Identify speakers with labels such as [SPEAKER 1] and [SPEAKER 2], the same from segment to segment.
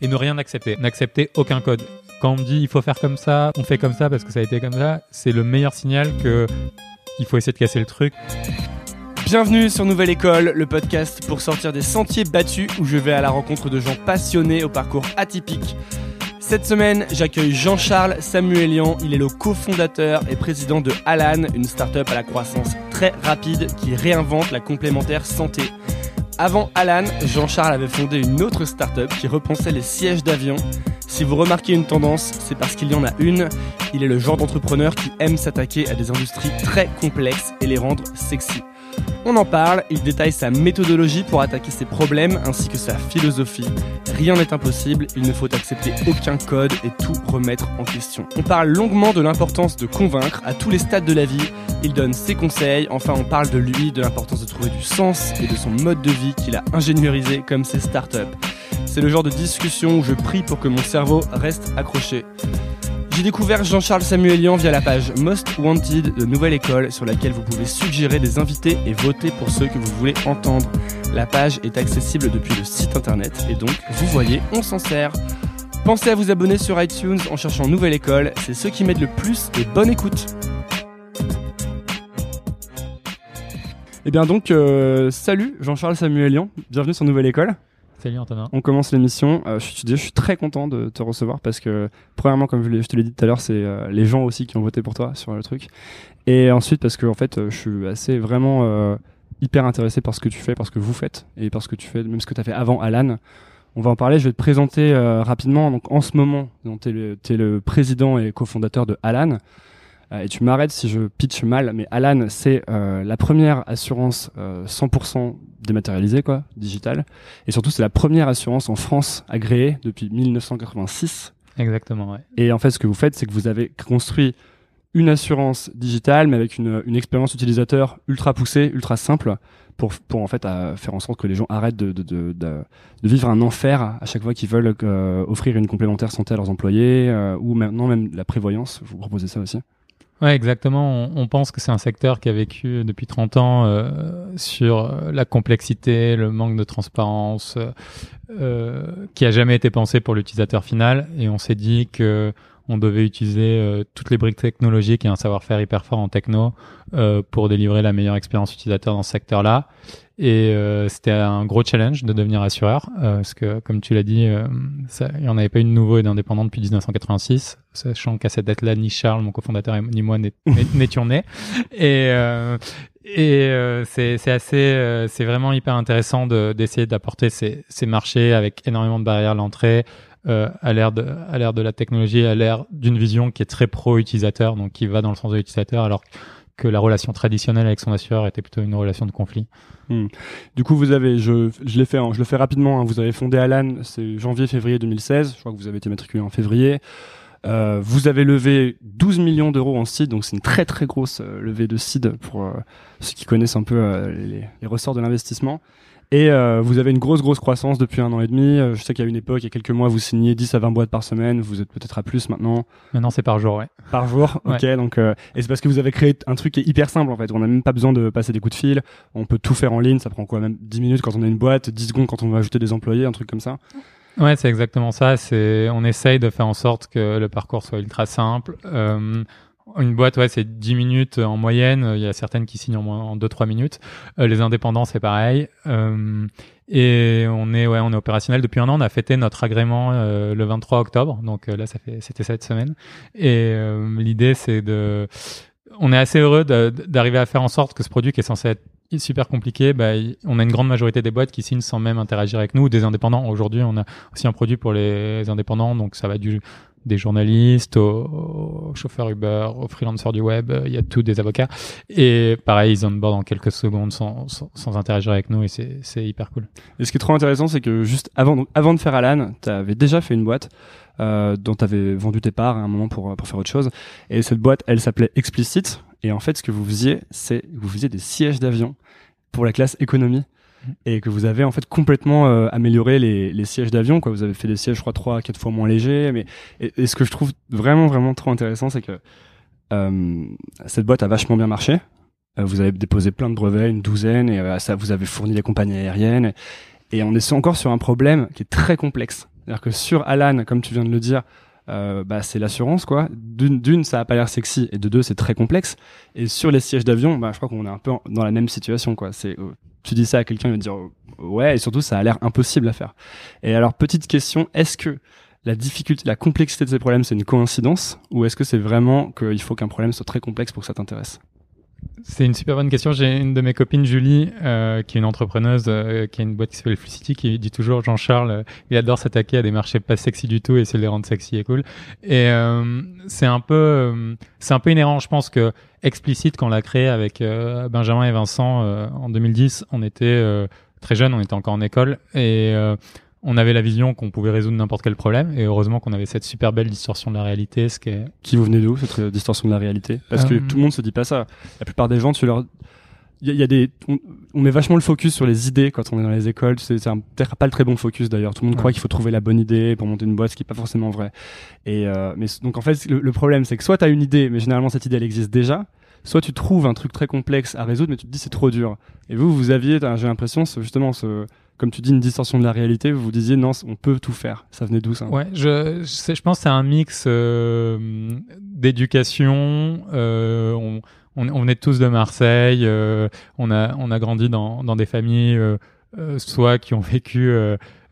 [SPEAKER 1] et ne rien accepter. N'accepter aucun code. Quand on me dit il faut faire comme ça, on fait comme ça parce que ça a été comme ça, c'est le meilleur signal que il faut essayer de casser le truc.
[SPEAKER 2] Bienvenue sur Nouvelle École, le podcast pour sortir des sentiers battus où je vais à la rencontre de gens passionnés au parcours atypique. Cette semaine, j'accueille Jean-Charles Samuelian. Il est le cofondateur et président de Alan, une start-up à la croissance très rapide qui réinvente la complémentaire santé. Avant Alan, Jean-Charles avait fondé une autre start-up qui repensait les sièges d'avion. Si vous remarquez une tendance, c'est parce qu'il y en a une. Il est le genre d'entrepreneur qui aime s'attaquer à des industries très complexes et les rendre sexy. On en parle, il détaille sa méthodologie pour attaquer ses problèmes ainsi que sa philosophie. Rien n'est impossible, il ne faut accepter aucun code et tout remettre en question. On parle longuement de l'importance de convaincre à tous les stades de la vie, il donne ses conseils, enfin on parle de lui, de l'importance de trouver du sens et de son mode de vie qu'il a ingénierisé comme ses startups. C'est le genre de discussion où je prie pour que mon cerveau reste accroché. J'ai découvert Jean-Charles Samuelian via la page Most Wanted de Nouvelle École sur laquelle vous pouvez suggérer des invités et voter pour ceux que vous voulez entendre. La page est accessible depuis le site internet et donc, vous voyez, on s'en sert. Pensez à vous abonner sur iTunes en cherchant Nouvelle École, c'est ce qui m'aide le plus et bonne écoute. Eh bien donc, euh, salut Jean-Charles Samuelian, bienvenue sur Nouvelle École. On commence l'émission. Euh, je, suis, très content de te recevoir parce que, premièrement, comme je, te l'ai dit tout à l'heure, c'est euh, les gens aussi qui ont voté pour toi sur le truc. Et ensuite, parce que, en fait, euh, je suis assez vraiment hyper intéressé par ce que tu fais, par ce que vous faites et par ce que tu fais, même ce que tu as fait avant Alan. On va en parler. Je vais te présenter rapidement. Donc, en ce moment, tu es, le président et cofondateur de Alan. Euh, et tu m'arrêtes si je pitch mal, mais Alan, c'est euh, la première assurance 100% euh, dématérialisée, quoi, digitale. Et surtout, c'est la première assurance en France agréée depuis 1986.
[SPEAKER 1] Exactement, ouais.
[SPEAKER 2] Et en fait, ce que vous faites, c'est que vous avez construit une assurance digitale, mais avec une, une expérience utilisateur ultra poussée, ultra simple, pour, pour en fait à faire en sorte que les gens arrêtent de, de, de, de, vivre un enfer à chaque fois qu'ils veulent offrir une complémentaire santé à leurs employés, ou maintenant même la prévoyance. Vous proposez ça aussi?
[SPEAKER 1] Ouais, exactement. On, pense que c'est un secteur qui a vécu depuis 30 ans euh, sur euh, la complexité, le manque de transparence, euh, qui a jamais été pensé pour l'utilisateur final. Et on s'est dit que on devait utiliser euh, toutes les briques technologiques et un savoir-faire hyper fort en techno euh, pour délivrer la meilleure expérience utilisateur dans ce secteur-là. Et euh, c'était un gros challenge de devenir assureur, parce que comme tu l'as dit, ça, il n'y en avait pas eu de nouveau et d'indépendant depuis 1986, sachant qu'à cette date-là, ni Charles, mon cofondateur, ni moi n'étions nés. Et, et c'est assez, c'est vraiment hyper intéressant d'essayer d'apporter ces, ces marchés avec énormément de barrières à l'entrée, euh, à l'ère de à l'ère de la technologie, à l'ère d'une vision qui est très pro-utilisateur, donc qui va dans le sens de l'utilisateur, alors que la relation traditionnelle avec son assureur était plutôt une relation de conflit.
[SPEAKER 2] Hmm. Du coup, vous avez, je, je l'ai fait, je le fais rapidement. Hein, vous avez fondé Alan, c'est janvier-février 2016. Je crois que vous avez été matriculé en février. Euh, vous avez levé 12 millions d'euros en seed, donc c'est une très très grosse euh, levée de seed pour euh, ceux qui connaissent un peu euh, les, ressorts de l'investissement. Et euh, vous avez une grosse, grosse croissance depuis un an et demi. Euh, je sais a une époque, il y a quelques mois, vous signiez 10 à 20 boîtes par semaine. Vous êtes peut-être à plus maintenant.
[SPEAKER 1] Maintenant, c'est par jour, ouais.
[SPEAKER 2] Par jour, ok. Donc, euh, et c'est parce que vous avez créé un truc qui est hyper simple, en fait. On n'a même pas besoin de passer des coups de fil. On peut tout faire en ligne. Ça prend quoi, même 10 minutes quand on a une boîte, 10 secondes quand on veut ajouter des employés, un truc comme ça?
[SPEAKER 1] Ouais, c'est exactement ça. C'est, on essaye de faire en sorte que le parcours soit ultra simple. Euh, une boîte, ouais, c'est 10 minutes en moyenne. Il y a certaines qui signent en, en 2-3 minutes. Euh, les indépendants, c'est pareil. Euh, et on est, ouais, on est opérationnel depuis un an. On a fêté notre agrément euh, le 23 octobre. Donc là, ça fait, c'était cette semaine. Et l'idée, c'est de, on est assez heureux d'arriver à faire en sorte que ce produit qui est censé être super compliqué, bah, on a une grande majorité des boîtes qui signent sans même interagir avec nous, des indépendants. Aujourd'hui, on a aussi un produit pour les indépendants, donc ça va du des journalistes, aux, chauffeurs Uber, aux freelancers du web, il y a tout des avocats. Et pareil, ils onboard en quelques secondes sans, sans, interagir avec nous et c'est hyper cool.
[SPEAKER 2] Et ce qui est trop intéressant, c'est que juste avant, avant de faire Alan, tu avais déjà fait une boîte euh, dont tu avais vendu tes parts à un moment pour, pour faire autre chose. Et cette boîte, elle s'appelait Explicit. Et en fait, ce que vous faisiez, c'est vous faisiez des sièges d'avion pour la classe économie et que vous avez en fait complètement euh, amélioré les, les sièges d'avion quoi. Vous avez fait des sièges je crois trois quatre fois moins légers mais et, ce que je trouve vraiment vraiment trop intéressant c'est que euh, cette boîte a vachement bien marché. Euh, vous avez déposé plein de brevets une douzaine et ça vous avez fourni des compagnies aériennes. Et, on est encore sur un problème qui est très complexe. C'est-à-dire que sur Alan, comme tu viens de le dire, euh, bah, c'est l'assurance quoi. D'une, d'une, ça a pas l'air sexy, et de deux, c'est très complexe. Et sur les sièges d'avion, bah, je crois qu'on est un peu dans la même situation quoi. C'est, euh, tu dis ça à quelqu'un, il va dire ouais, et surtout, ça a l'air impossible à faire. Et alors, petite question, est-ce que la difficulté, la complexité de ces problèmes, c'est une coïncidence, ou est-ce que c'est vraiment qu'il faut qu'un problème soit très complexe pour que ça t'intéresse?
[SPEAKER 1] C'est une super bonne question. J'ai une de mes copines, Julie, euh, qui est une entrepreneuse, euh, qui a une boîte qui s'appelle Flucity, qui dit toujours Jean-Charles, euh, il adore s'attaquer à des marchés pas sexy du tout et essayer de les rendre sexy et cool. Et euh, c'est un peu, euh, c'est un peu inhérent. Je pense que explicite quand on l'a créé avec Benjamin et Vincent en 2010, on était très jeunes, on était encore en école et on avait la vision qu'on pouvait résoudre n'importe quel problème et heureusement qu'on avait cette super belle distorsion de la réalité ce qui est...
[SPEAKER 2] qui vous venez d'où cette euh, distorsion de la réalité? Parce que euh, tout le monde se dit pas ça. La plupart des gens tu leur il y, a des on, met vachement le focus sur les idées quand on est dans les écoles. C'est peut-être pas le très bon focus d'ailleurs. Tout le monde croit qu'il faut trouver la bonne idée pour monter une boîte ce qui est pas forcément vrai. Et euh, mais donc en fait le, problème c'est que soit tu as une idée mais généralement cette idée elle existe déjà soit tu trouves un truc très complexe à résoudre mais tu te dis c'est trop dur. Et vous vous aviez j'ai l'impression justement ce comme tu dis, une distorsion de la réalité. Vous vous disiez non, on peut tout faire. Ça venait d'où ça?
[SPEAKER 1] Ouais, je, je, je pense que c'est un mix euh, d'éducation. Euh, on, on, on, est tous de Marseille. Euh, on a on a grandi dans, dans des familles euh, euh, soit qui ont vécu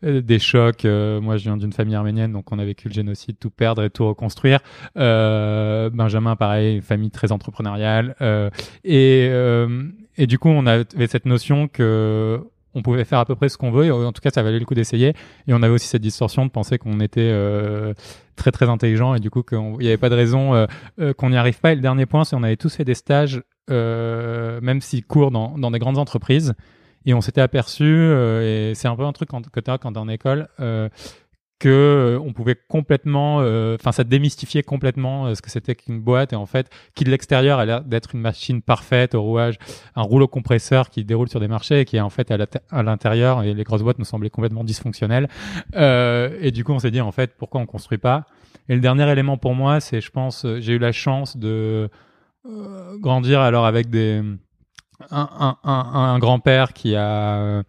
[SPEAKER 1] des chocs. moi, je viens d'une famille arménienne, donc on a vécu le génocide, tout perdre et tout reconstruire. Benjamin, pareil, famille très entrepreneuriale. et et du coup, on avait cette notion que on pouvait faire à peu près ce qu'on veut, et en tout cas ça valait le coup d'essayer. Et on avait aussi cette distorsion de penser qu'on était euh, très très intelligent et du coup qu'il n'y avait pas de raison euh, euh, qu'on n'y arrive pas. Et le dernier point, c'est qu'on avait tous fait des stages, même si courts, dans, des grandes entreprises. Et on s'était aperçu, et c'est un peu un truc quand, que tu as quand t'es en école, que euh, on pouvait complètement, euh, enfin ça démystifiait complètement euh, ce que c'était qu'une boîte. Et en fait qui de l'extérieur a l'air d'être une machine parfaite au rouage, un rouleau compresseur qui déroule sur des marchés et qui est en fait à l'intérieur et les grosses boîtes nous semblaient complètement dysfonctionnelles. Et du coup on s'est dit en fait pourquoi on construit pas? Et le dernier élément pour moi c'est je pense j'ai eu la chance de grandir alors avec des un, un, un, un grand-père qui a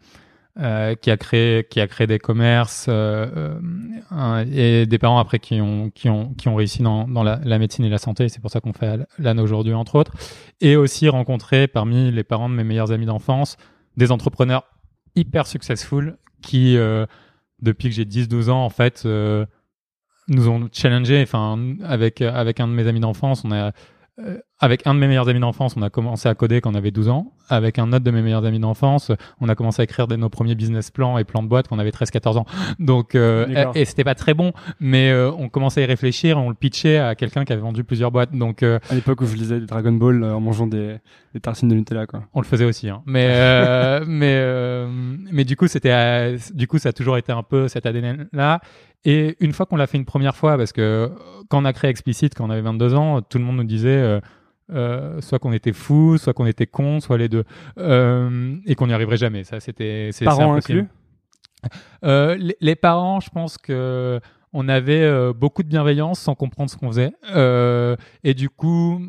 [SPEAKER 1] euh, qui a créé qui a créé des commerces euh, euh, et des parents après qui ont qui ont qui ont réussi dans, dans la, la médecine et la santé. C'est pour ça qu'on fait l'AN aujourd'hui entre autres. Et aussi rencontré parmi les parents de mes meilleurs amis d'enfance des entrepreneurs hyper successful qui depuis que j'ai 10-12 ans en fait nous ont challengé enfin avec avec un de mes amis d'enfance on a euh, avec un de mes meilleurs amis d'enfance, on a commencé à coder quand on avait 12 ans. Avec un autre de mes meilleurs amis d'enfance, on a commencé à écrire nos premiers business plans et plans de boîte quand on avait 13-14 ans. Donc, euh, et, c'était pas très bon, mais euh, on commençait à y réfléchir, on le pitchait à quelqu'un qui avait vendu plusieurs boîtes. Donc,
[SPEAKER 2] à l'époque où je lisais des Dragon Ball en mangeant des, des tartines de Nutella, quoi.
[SPEAKER 1] On le faisait aussi, hein. Mais, mais, mais du coup, c'était, du coup, ça a toujours été un peu cet ADN là. Et une fois qu'on l'a fait une première fois, parce que quand on a créé Explicit, quand on avait 22 ans, tout le monde nous disait euh, euh, soit qu'on était fou, soit qu'on était con, soit les deux, euh, et qu'on n'y arriverait jamais. Ça, c'était
[SPEAKER 2] parents inclus?
[SPEAKER 1] Les, les, parents, je pense que on avait beaucoup de bienveillance sans comprendre ce qu'on faisait, et du coup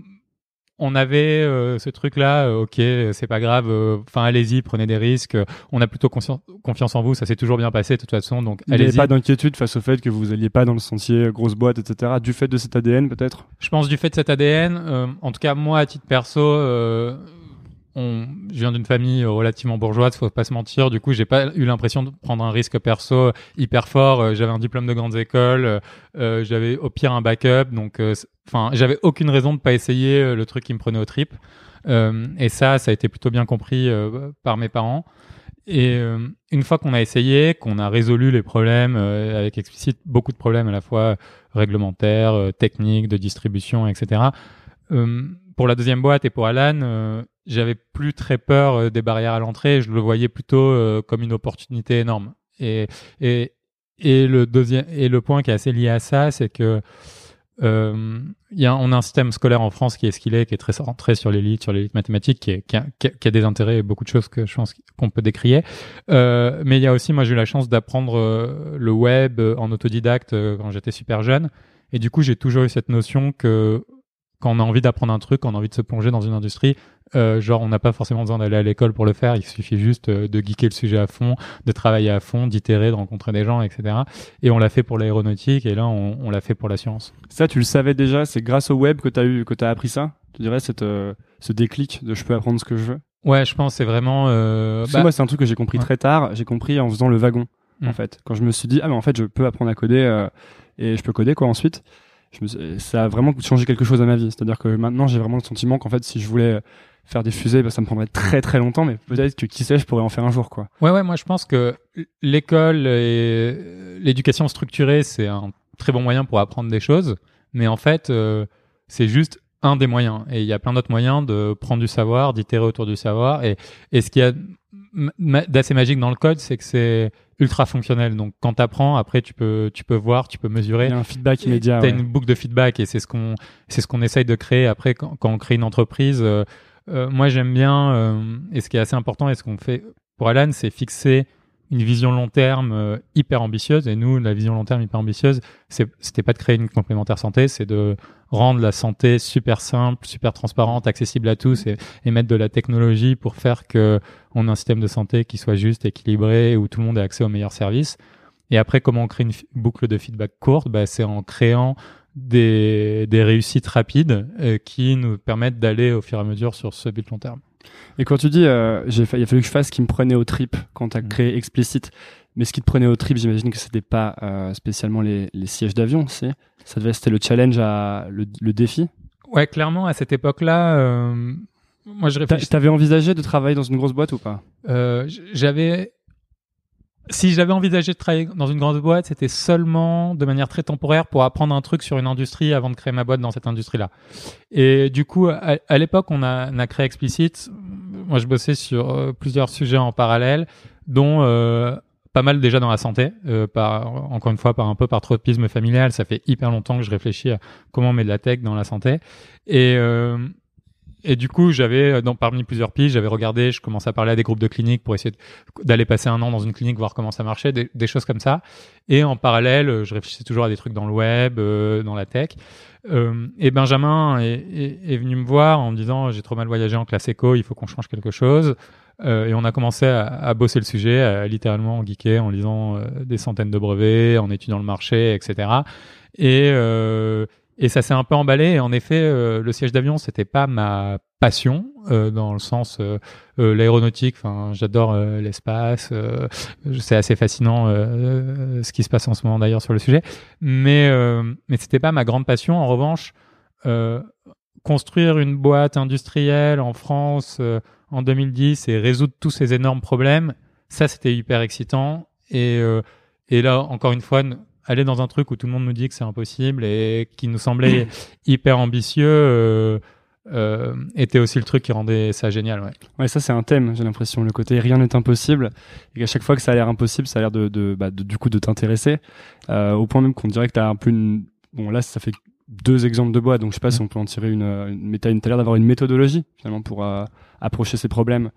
[SPEAKER 1] on avait euh, ce truc-là, euh, ok, c'est pas grave, euh, enfin allez-y, prenez des risques. on a plutôt confiance en vous, ça s'est toujours bien passé de toute façon. Donc
[SPEAKER 2] allez-y. Il n'y pas d'inquiétude face au fait que vous alliez pas dans le sentier grosse boîte, etc. Du fait de cet ADN peut-être?
[SPEAKER 1] Je pense du fait de cet ADN. en tout cas, moi à titre perso, on, je viens d'une famille relativement bourgeoise, faut pas se mentir. Du coup, j'ai pas eu l'impression de prendre un risque perso hyper fort. Euh, j'avais un diplôme de grandes écoles, euh, euh, j'avais au pire un backup, donc, enfin, j'avais aucune raison de pas essayer le truc qui me prenait au trip. et ça, ça a été plutôt bien compris par mes parents. Et une fois qu'on a essayé, qu'on a résolu les problèmes avec explicite, beaucoup de problèmes à la fois réglementaires, techniques, de distribution, etc. pour la deuxième boîte et pour Alan, j'avais plus très peur euh, des barrières à l'entrée. Je le voyais plutôt euh, comme une opportunité énorme. Et, et, et le deuxième et le point qui est assez lié à ça, c'est que euh, y a, on a un système scolaire en France qui est ce qu'il est, qui est très centré sur l'élite, sur l'élite mathématique, qui, est, qui, a, qui, a, des intérêts et beaucoup de choses que je pense qu'on peut décrier. Euh, mais il y a aussi, moi j'ai eu la chance d'apprendre euh, le web en autodidacte quand j'étais super jeune. Et du coup, j'ai toujours eu cette notion que quand on a envie d'apprendre un truc, quand on a envie de se plonger dans une industrie, euh, genre on n'a pas forcément besoin d'aller à l'école pour le faire, il suffit juste euh, de geeker le sujet à fond, de travailler à fond, d'itérer, de rencontrer des gens, etc. Et on l'a fait pour l'aéronautique et là on, on l'a fait pour la science.
[SPEAKER 2] Ça, tu le savais déjà, c'est grâce au web que tu as eu, que tu as appris ça? Tu dirais cette, euh, ce déclic de je peux apprendre ce que je veux?
[SPEAKER 1] Ouais, je pense c'est vraiment. Euh,
[SPEAKER 2] que moi, c'est un truc que j'ai compris
[SPEAKER 1] ouais.
[SPEAKER 2] très tard. J'ai compris en faisant le wagon, en fait. Quand je me suis dit, ah, mais en fait, je peux apprendre à coder et je peux coder, quoi, ensuite. Suis- ça a vraiment changé quelque chose à ma vie. C'est-à-dire que maintenant, j'ai vraiment le sentiment qu'en fait, si je voulais faire des fusées, bah, ça me prendrait très très longtemps, mais peut-être que qui sait, je pourrais en faire un jour, quoi.
[SPEAKER 1] Ouais, ouais, moi je pense que l'école et l'éducation structurée, c'est un très bon moyen pour apprendre des choses, mais en fait, euh, c'est juste un des moyens. Et il y a plein d'autres moyens de prendre du savoir, d'itérer autour du savoir. Et, et ce qu'il y a d'assez magique dans le code, c'est que c'est ultra fonctionnel. Donc quand tu apprends, après tu peux, tu peux voir, tu peux mesurer.
[SPEAKER 2] Il y a un feedback immédiat.
[SPEAKER 1] T'as
[SPEAKER 2] ouais.
[SPEAKER 1] une boucle de feedback et c'est ce qu'on c'est ce qu'on essaye de créer après quand, quand on crée une entreprise. Euh, euh, moi j'aime bien euh, et ce qui est assez important et ce qu'on fait pour Alan, c'est fixer une vision long terme euh, hyper ambitieuse. Et nous, la vision long terme hyper ambitieuse, c'était pas de créer une complémentaire santé, c'est de rendre la santé super simple, super transparente, accessible à tous et, et mettre de la technologie pour faire que on a un système de santé qui soit juste, équilibré, où tout le monde ait accès aux meilleurs services. Et après, comment on crée une boucle de feedback courte? Bah, C'est en créant des, des réussites rapides euh, qui nous permettent d'aller au fur et à mesure sur ce but long terme.
[SPEAKER 2] Et quand tu dis, euh, j'ai fa- il a fallu que je fasse ce qui me prenait au trip quand tu as
[SPEAKER 1] Mm.
[SPEAKER 2] créé Explicit, mais ce qui te prenait au trip, j'imagine que c'était pas euh, spécialement les, les sièges d'avion, c'est? Ça devait c'était le challenge à le, le défi?
[SPEAKER 1] Ouais, clairement, à cette époque-là, euh, moi je réfléchis.
[SPEAKER 2] T'avais envisagé de travailler dans une grosse boîte ou pas?
[SPEAKER 1] Euh, j'avais. Si j'avais envisagé de travailler dans une grande boîte, c'était seulement de manière très temporaire pour apprendre un truc sur une industrie avant de créer ma boîte dans cette industrie-là. Et du coup, à, l'époque, on a, créé Explicit. Moi, je bossais sur euh, plusieurs sujets en parallèle, dont euh, pas mal déjà dans la santé, euh, encore une fois, par un peu par tropisme familial. Ça fait hyper longtemps que je réfléchis à comment on met de la tech dans la santé. Et, et du coup, j'avais, dans, parmi plusieurs pistes, j'avais regardé, je commençais à parler à des groupes de cliniques pour essayer d'aller passer un an dans une clinique, voir comment ça marchait, des, choses comme ça. Et en parallèle, euh, je réfléchissais toujours à des trucs dans le web, euh, dans la tech. Euh, et Benjamin est, venu me voir en me disant j'ai trop mal voyagé en classe éco, il faut qu'on change quelque chose. Euh, et on a commencé à, bosser le sujet, littéralement geeker en lisant euh, des centaines de brevets, en étudiant le marché, etc. Et, euh, et ça s'est un peu emballé. En effet, euh, le siège d'avion, c'était pas ma passion euh, dans le sens euh, euh, l'aéronautique. Enfin, j'adore euh, l'espace. euh, c'est assez fascinant ce qui se passe en ce moment d'ailleurs sur le sujet. Mais mais c'était pas ma grande passion. En revanche, construire une boîte industrielle en France en 2010 et résoudre tous ces énormes problèmes, ça c'était hyper excitant. Et et là encore une fois, aller dans un truc où tout le monde nous dit que c'est impossible et qui nous semblait hyper ambitieux. euh, euh, était aussi le truc qui rendait ça génial. Ouais.
[SPEAKER 2] Ouais, ça c'est un thème, j'ai l'impression. Le côté rien n'est impossible. Et qu'à chaque fois que ça a l'air impossible, ça a l'air de, de, bah, de- du coup de t'intéresser. Euh, au point même qu'on dirait que t'as un peu une. Bon, là, ça fait deux exemples de boîtes, donc je sais pas si on peut en tirer une. une... Mais t'as l'air d'avoir une méthodologie finalement pour approcher ces problèmes.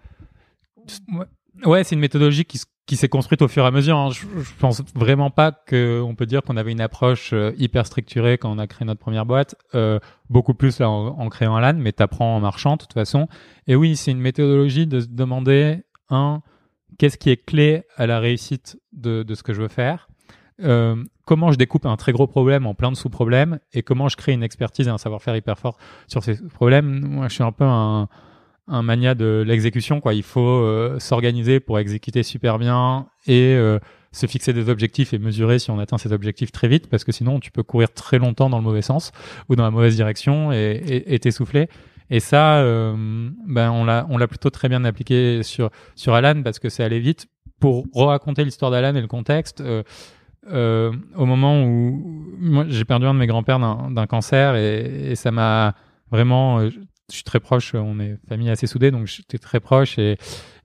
[SPEAKER 1] Ouais, c'est une méthodologie qui, s- qui s'est construite au fur et à mesure. hein. Je, je pense vraiment pas qu'on peut dire qu'on avait une approche euh, hyper structurée quand on a créé notre première boîte. Euh, beaucoup plus en, créant LAN, mais t'apprends en marchant de toute façon. Et oui, c'est une méthodologie de se demander un qu'est-ce qui est clé à la réussite de, de ce que je veux faire. Euh, comment je découpe un très gros problème en plein de sous-problèmes et comment je crée une expertise et un savoir-faire hyper fort sur ces problèmes. Moi, je suis un peu un, un mania de l'exécution. Quoi. Il faut euh, s'organiser pour exécuter super bien et euh, se fixer des objectifs et mesurer si on atteint ces objectifs très vite, parce que sinon tu peux courir très longtemps dans le mauvais sens ou dans la mauvaise direction et et- et t'essouffler. Et ça, euh, ben on l'a on l'a plutôt très bien appliqué sur sur Alan parce que c'est allé vite. Pour raconter l'histoire d'Alan et le contexte, au moment où j'ai perdu un de mes grands-pères d'un cancer et, ça m'a vraiment je suis très proche on est famille assez soudée donc j'étais très proche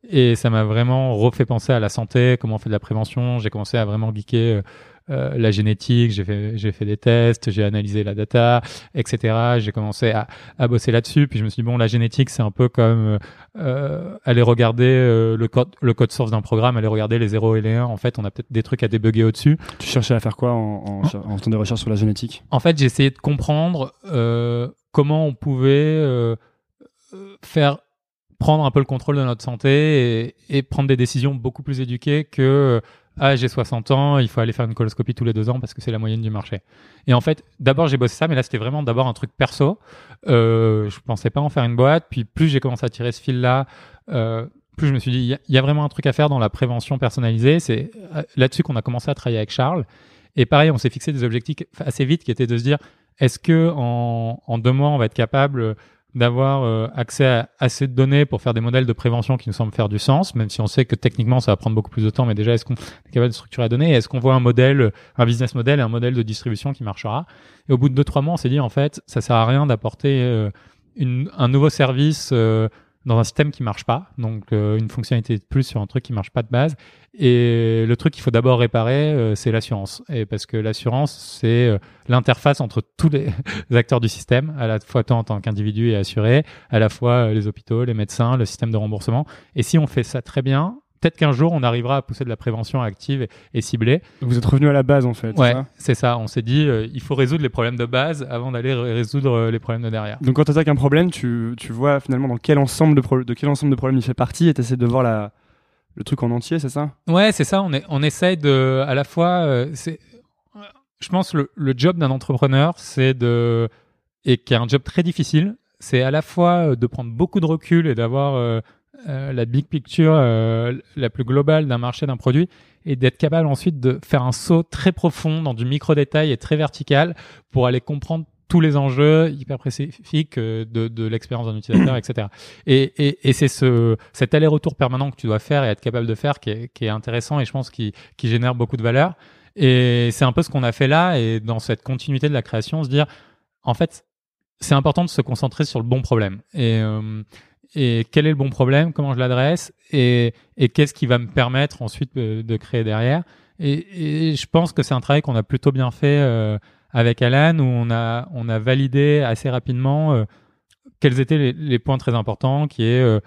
[SPEAKER 1] et ça m'a vraiment refait penser à la santé comment on fait de la prévention. J'ai commencé à vraiment geeker euh, la génétique, j'ai fait, j'ai fait des tests, j'ai analysé la data, etc. J'ai commencé à, à bosser là-dessus. Puis je me suis dit, bon, la génétique, c'est un peu comme euh, aller regarder euh, le, code, le code source d'un programme, aller regarder les 0 et les 1. En fait, on a peut-être des trucs à débugger au-dessus.
[SPEAKER 2] Tu cherchais à faire quoi en, en, en faisant des recherches sur la génétique?
[SPEAKER 1] En fait, j'ai essayé de comprendre euh, comment on pouvait euh, faire prendre un peu le contrôle de notre santé et, et, prendre des décisions beaucoup plus éduquées que ah j'ai 60 ans, il faut aller faire une coloscopie tous les deux ans parce que c'est la moyenne du marché. Et en fait, d'abord j'ai bossé ça, mais là c'était vraiment d'abord un truc perso. Euh, je pensais pas en faire une boîte, puis plus j'ai commencé à tirer ce fil-là, euh, plus je me suis dit il y, a vraiment un truc à faire dans la prévention personnalisée. C'est euh, là-dessus qu'on a commencé à travailler avec Charles. Et pareil, on s'est fixé des objectifs assez vite qui étaient de se dire est-ce que en deux mois on va être capable d'avoir euh, accès à assez de données pour faire des modèles de prévention qui nous semblent faire du sens, même si on sait que techniquement ça va prendre beaucoup plus de temps, mais déjà est-ce qu'on est capable de structurer la donnée? Est-ce qu'on voit un modèle, un business model et un modèle de distribution qui marchera? Et au bout de deux trois mois, on s'est dit en fait, ça sert à rien d'apporter euh, un nouveau service euh, dans un système qui marche pas, donc euh, une fonctionnalité de plus sur un truc qui marche pas de base. Et le truc qu'il faut d'abord réparer, euh, c'est l'assurance. Et parce que l'assurance, c'est euh, l'interface entre tous les acteurs du système, à la fois toi en tant qu'individu et assuré, à la fois les hôpitaux, les médecins, le système de remboursement. Et si on fait ça très bien, peut-être qu'un jour on arrivera à pousser de la prévention active et, ciblée.
[SPEAKER 2] Vous êtes revenu à la base en fait.
[SPEAKER 1] Ouais, c'est ça. On s'est dit euh, il faut résoudre les problèmes de base avant d'aller résoudre euh, les problèmes de derrière.
[SPEAKER 2] Donc quand tu attaques un problème, tu, tu, vois finalement dans quel ensemble de, de quel ensemble de problèmes il fait partie et tu essaies de voir la, le truc en entier, c'est ça
[SPEAKER 1] Ouais, c'est ça. On, est, on essaye de à la fois. Euh, c'est, je pense le, le job d'un entrepreneur, c'est de et qui est un job très difficile, c'est à la fois de prendre beaucoup de recul et d'avoir euh, la big picture euh, la plus globale d'un marché, d'un produit, et d'être capable ensuite de faire un saut très profond dans du micro-détail et très vertical pour aller comprendre tous les enjeux hyper spécifiques euh, de, de l'expérience d'un utilisateur, etc. Et, et, et c'est ce, cet aller-retour permanent que tu dois faire et être capable de faire qui est, qui est intéressant et je pense qui, qui génère beaucoup de valeur. Et c'est un peu ce qu'on a fait là et dans cette continuité de la création, se dire, en fait, c'est important de se concentrer sur le bon problème. Et, euh, et quel est le bon problème, comment je l'adresse? Et, et qu'est-ce qui va me permettre ensuite de, créer derrière? Et, je pense que c'est un travail qu'on a plutôt bien fait euh, avec Alan où on a, on a validé assez rapidement euh, quels étaient les, les, points très importants qui est euh,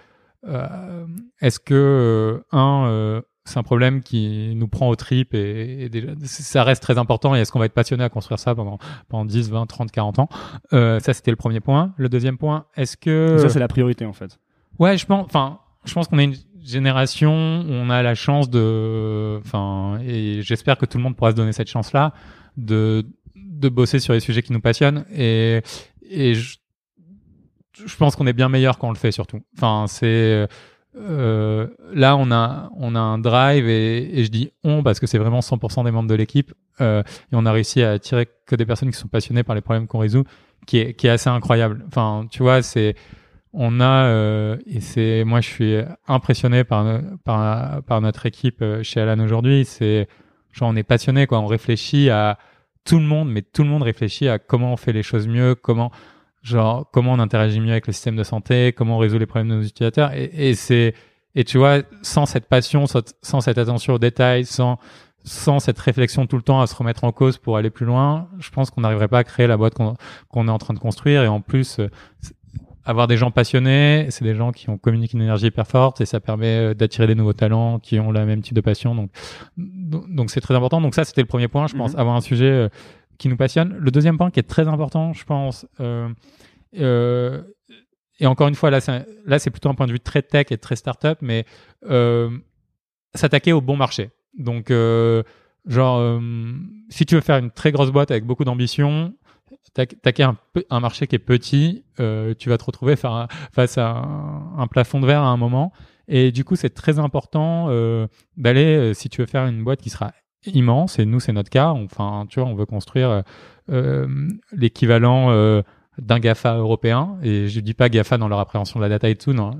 [SPEAKER 1] euh est-ce que un c'est un problème qui nous prend au trip et, et déjà, ça reste très important et est-ce qu'on va être passionné à construire ça pendant, pendant 10, 20, 30, 40 ans? Euh, Ça, c'était le premier point. Le deuxième point, est-ce que...
[SPEAKER 2] Ça, c'est la priorité en fait.
[SPEAKER 1] Ouais, je pense, enfin, je pense qu'on est une génération où on a la chance de... Enfin, et j'espère que tout le monde pourra se donner cette chance-là de, de bosser sur les sujets qui nous passionnent et, et je, je pense qu'on est bien meilleur quand on le fait surtout. Enfin, c'est euh, là, on a, on a un drive et, et je dis on parce que c'est vraiment 100% des membres de l'équipe euh, et on a réussi à attirer que des personnes qui sont passionnées par les problèmes qu'on résout, qui est, qui est assez incroyable. Enfin, tu vois, c'est, on a euh, et c'est, moi, je suis impressionné par, par, par notre équipe euh, chez Alan aujourd'hui. C'est, genre, on est passionné quoi. On réfléchit à tout le monde, mais tout le monde réfléchit à comment on fait les choses mieux, comment genre comment on interagit mieux avec le système de santé, comment on résout les problèmes de nos utilisateurs. Et, et c'est et tu vois, sans cette passion, sans cette attention aux détails, sans sans cette réflexion tout le temps à se remettre en cause pour aller plus loin, je pense qu'on n'arriverait pas à créer la boîte qu'on qu'on est en train de construire. Et en plus, euh, avoir des gens passionnés, c'est des gens qui ont communiqué une énergie hyper forte et ça permet euh, d'attirer des nouveaux talents qui ont le même type de passion. Donc, donc c'est très important. Donc ça, c'était le premier point, je pense, mm-hmm. avoir un sujet euh, qui nous passionne. Le deuxième point qui est très important, je pense, euh, euh, et encore une fois, là, c'est, plutôt un point de vue très tech et très startup, mais euh, s'attaquer au bon marché. Donc, genre, si tu veux faire une très grosse boîte avec beaucoup d'ambition, attaquer un, marché qui est petit, tu vas te retrouver face à un, plafond de verre à un moment. Et du coup, c'est très important d'aller, si tu veux faire une boîte qui sera immense et nous c'est notre cas. Enfin, tu vois, on veut construire euh, euh, l'équivalent euh, d'un GAFA européen. Et je dis pas GAFA dans leur appréhension de la data et tout, non,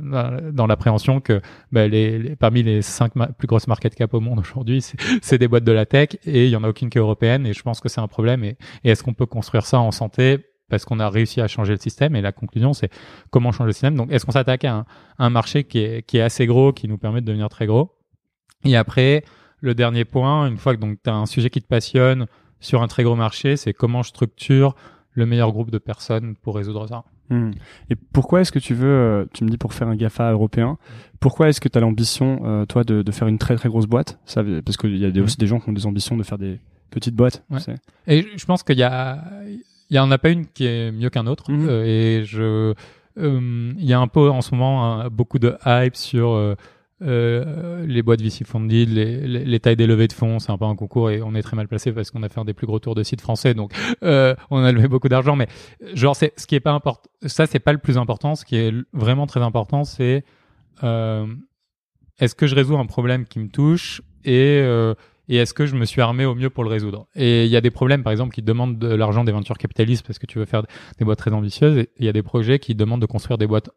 [SPEAKER 1] dans l'appréhension que bah, les, parmi les cinq plus grosses market cap au monde aujourd'hui, c'est des boîtes de la tech et il y en a aucune qui est européenne. Et je pense que c'est un problème. Et, est-ce qu'on peut construire ça en santé? Parce qu'on a réussi à changer le système et la conclusion c'est comment changer le système. Donc est-ce qu'on s'attaque à un, un, marché qui est, qui est assez gros, qui nous permet de devenir très gros? Et après, le dernier point, une fois que tu as un sujet qui te passionne sur un très gros marché, c'est comment je structure le meilleur groupe de personnes pour résoudre ça.
[SPEAKER 2] Hmm. Et pourquoi est-ce que tu veux, euh, tu me dis pour faire un GAFA européen, pourquoi est-ce que tu as l'ambition, euh, toi, de, de, faire une très très grosse boîte? Ça, Parce qu'il y a des, aussi des gens qui ont des ambitions de faire des petites boîtes.
[SPEAKER 1] Et je pense qu'il y a, il y en a pas une qui est mieux qu'un autre. Hmm. Euh, et je, il y a un peu en ce moment beaucoup de hype sur euh, les boîtes VC funded, les, les, tailles des levées de fonds, c'est un peu un concours et on est très mal placé parce qu'on a fait un des plus gros tours de sites français, donc euh, on a levé beaucoup d'argent. Mais genre, c'est ce qui est pas important. Ça, c'est pas le plus important. Ce qui est vraiment très important, c'est euh, est-ce que je résous un problème qui me touche et euh, et est-ce que je me suis armé au mieux pour le résoudre? Et il y a des problèmes, par exemple, qui demandent de l'argent des ventures capitalistes parce que tu veux faire des boîtes très ambitieuses. Et il y a des projets qui demandent de construire des boîtes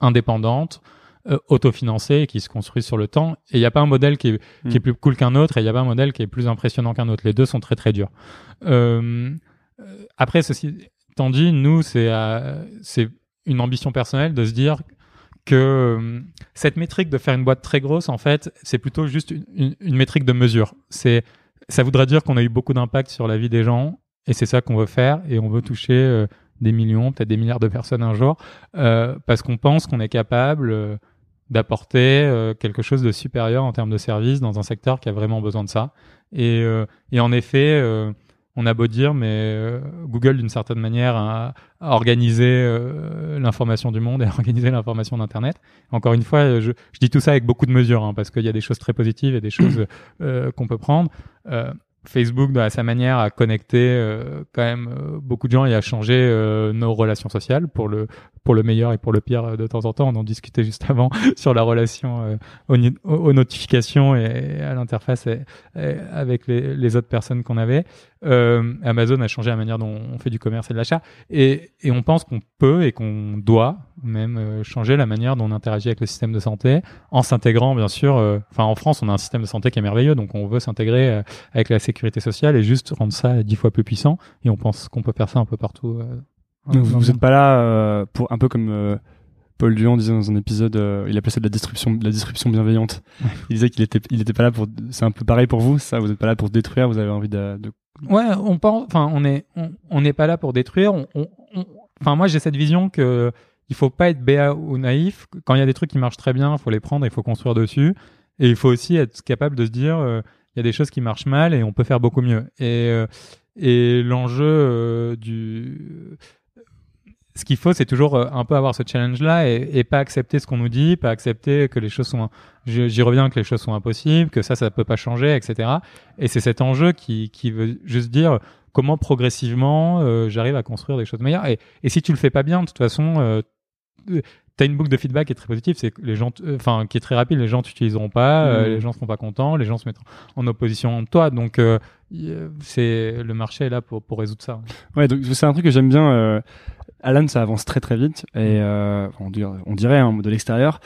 [SPEAKER 1] indépendantes euh, autofinancé et qui se construit sur le temps. Et il n'y a pas un modèle qui est, qui est hmm. plus cool qu'un autre et il n'y a pas un modèle qui est plus impressionnant qu'un autre. Les deux sont très très durs. Euh, après, ceci étant dit, nous, c'est euh, c'est une ambition personnelle de se dire que euh, cette métrique de faire une boîte très grosse, en fait, c'est plutôt juste une, une, métrique de mesure. C'est ça voudrait dire qu'on a eu beaucoup d'impact sur la vie des gens et c'est ça qu'on veut faire et on veut toucher euh, des millions, peut-être des milliards de personnes un jour, euh, parce qu'on pense qu'on est capable d'apporter euh, quelque chose de supérieur en termes de service dans un secteur qui a vraiment besoin de ça. Et, euh, et en effet, euh, on a beau dire, mais Google, d'une certaine manière, a, organisé l'information du monde et a organisé l'information d'Internet. Encore une fois, je, je, dis tout ça avec beaucoup de mesures, hein, parce qu'il y a des choses très positives et des choses qu'on peut prendre. Facebook, à sa manière, a connecté euh, quand même euh, beaucoup de gens et a changé euh, nos relations sociales pour le pour le meilleur et pour le pire de temps en temps. On en discutait juste avant sur la relation aux, aux, notifications et à l'interface avec les, autres personnes qu'on avait. Amazon a changé la manière dont on fait du commerce et de l'achat et on pense qu'on peut et qu'on doit même changer la manière dont on interagit avec le système de santé en s'intégrant bien sûr. Enfin, en France, on a un système de santé qui est merveilleux, donc on veut s'intégrer avec la sécurité sociale et juste rendre ça dix fois plus puissant. Et on pense qu'on peut faire ça un peu partout. Euh,
[SPEAKER 2] vous n'êtes pas là euh, pour un peu comme euh, Paul Duhan disait dans un épisode, il appelait ça de la disruption, de la disruption bienveillante. Il disait qu'il était, il était pas là pour. C'est un peu pareil pour vous, ça. Vous n'êtes pas là pour détruire. Vous avez envie de. de...
[SPEAKER 1] Ouais, on pense. Enfin, on est, on n'est pas là pour détruire. On, on, enfin, moi, j'ai cette vision que il faut pas être béat ou naïf. Quand il y a des trucs qui marchent très bien, il faut les prendre, il faut construire dessus. Et il faut aussi être capable de se dire, il y a des choses qui marchent mal et on peut faire beaucoup mieux. Et, euh, et l'enjeu euh, du ce qu'il faut, c'est toujours euh, un peu avoir ce challenge-là et, et, pas accepter ce qu'on nous dit, pas accepter que les choses sont, j'y reviens, que les choses sont impossibles, que ça, ça peut pas changer, etc. Et c'est cet enjeu qui, qui veut juste dire comment progressivement j'arrive à construire des choses meilleures. Et, et, si tu le fais pas bien, de toute façon, euh, une boucle de feedback qui est très positive, c'est que les gens, euh, enfin, qui est très rapide, les gens t'utiliseront pas, euh, mmh. les gens seront pas contents, les gens se mettront en opposition entre toi. Donc, euh, c'est le marché est là pour pour résoudre ça.
[SPEAKER 2] Ouais, donc c'est un truc que j'aime bien. Alan, ça avance très très vite et on dirait, on dirait hein, de l'extérieur,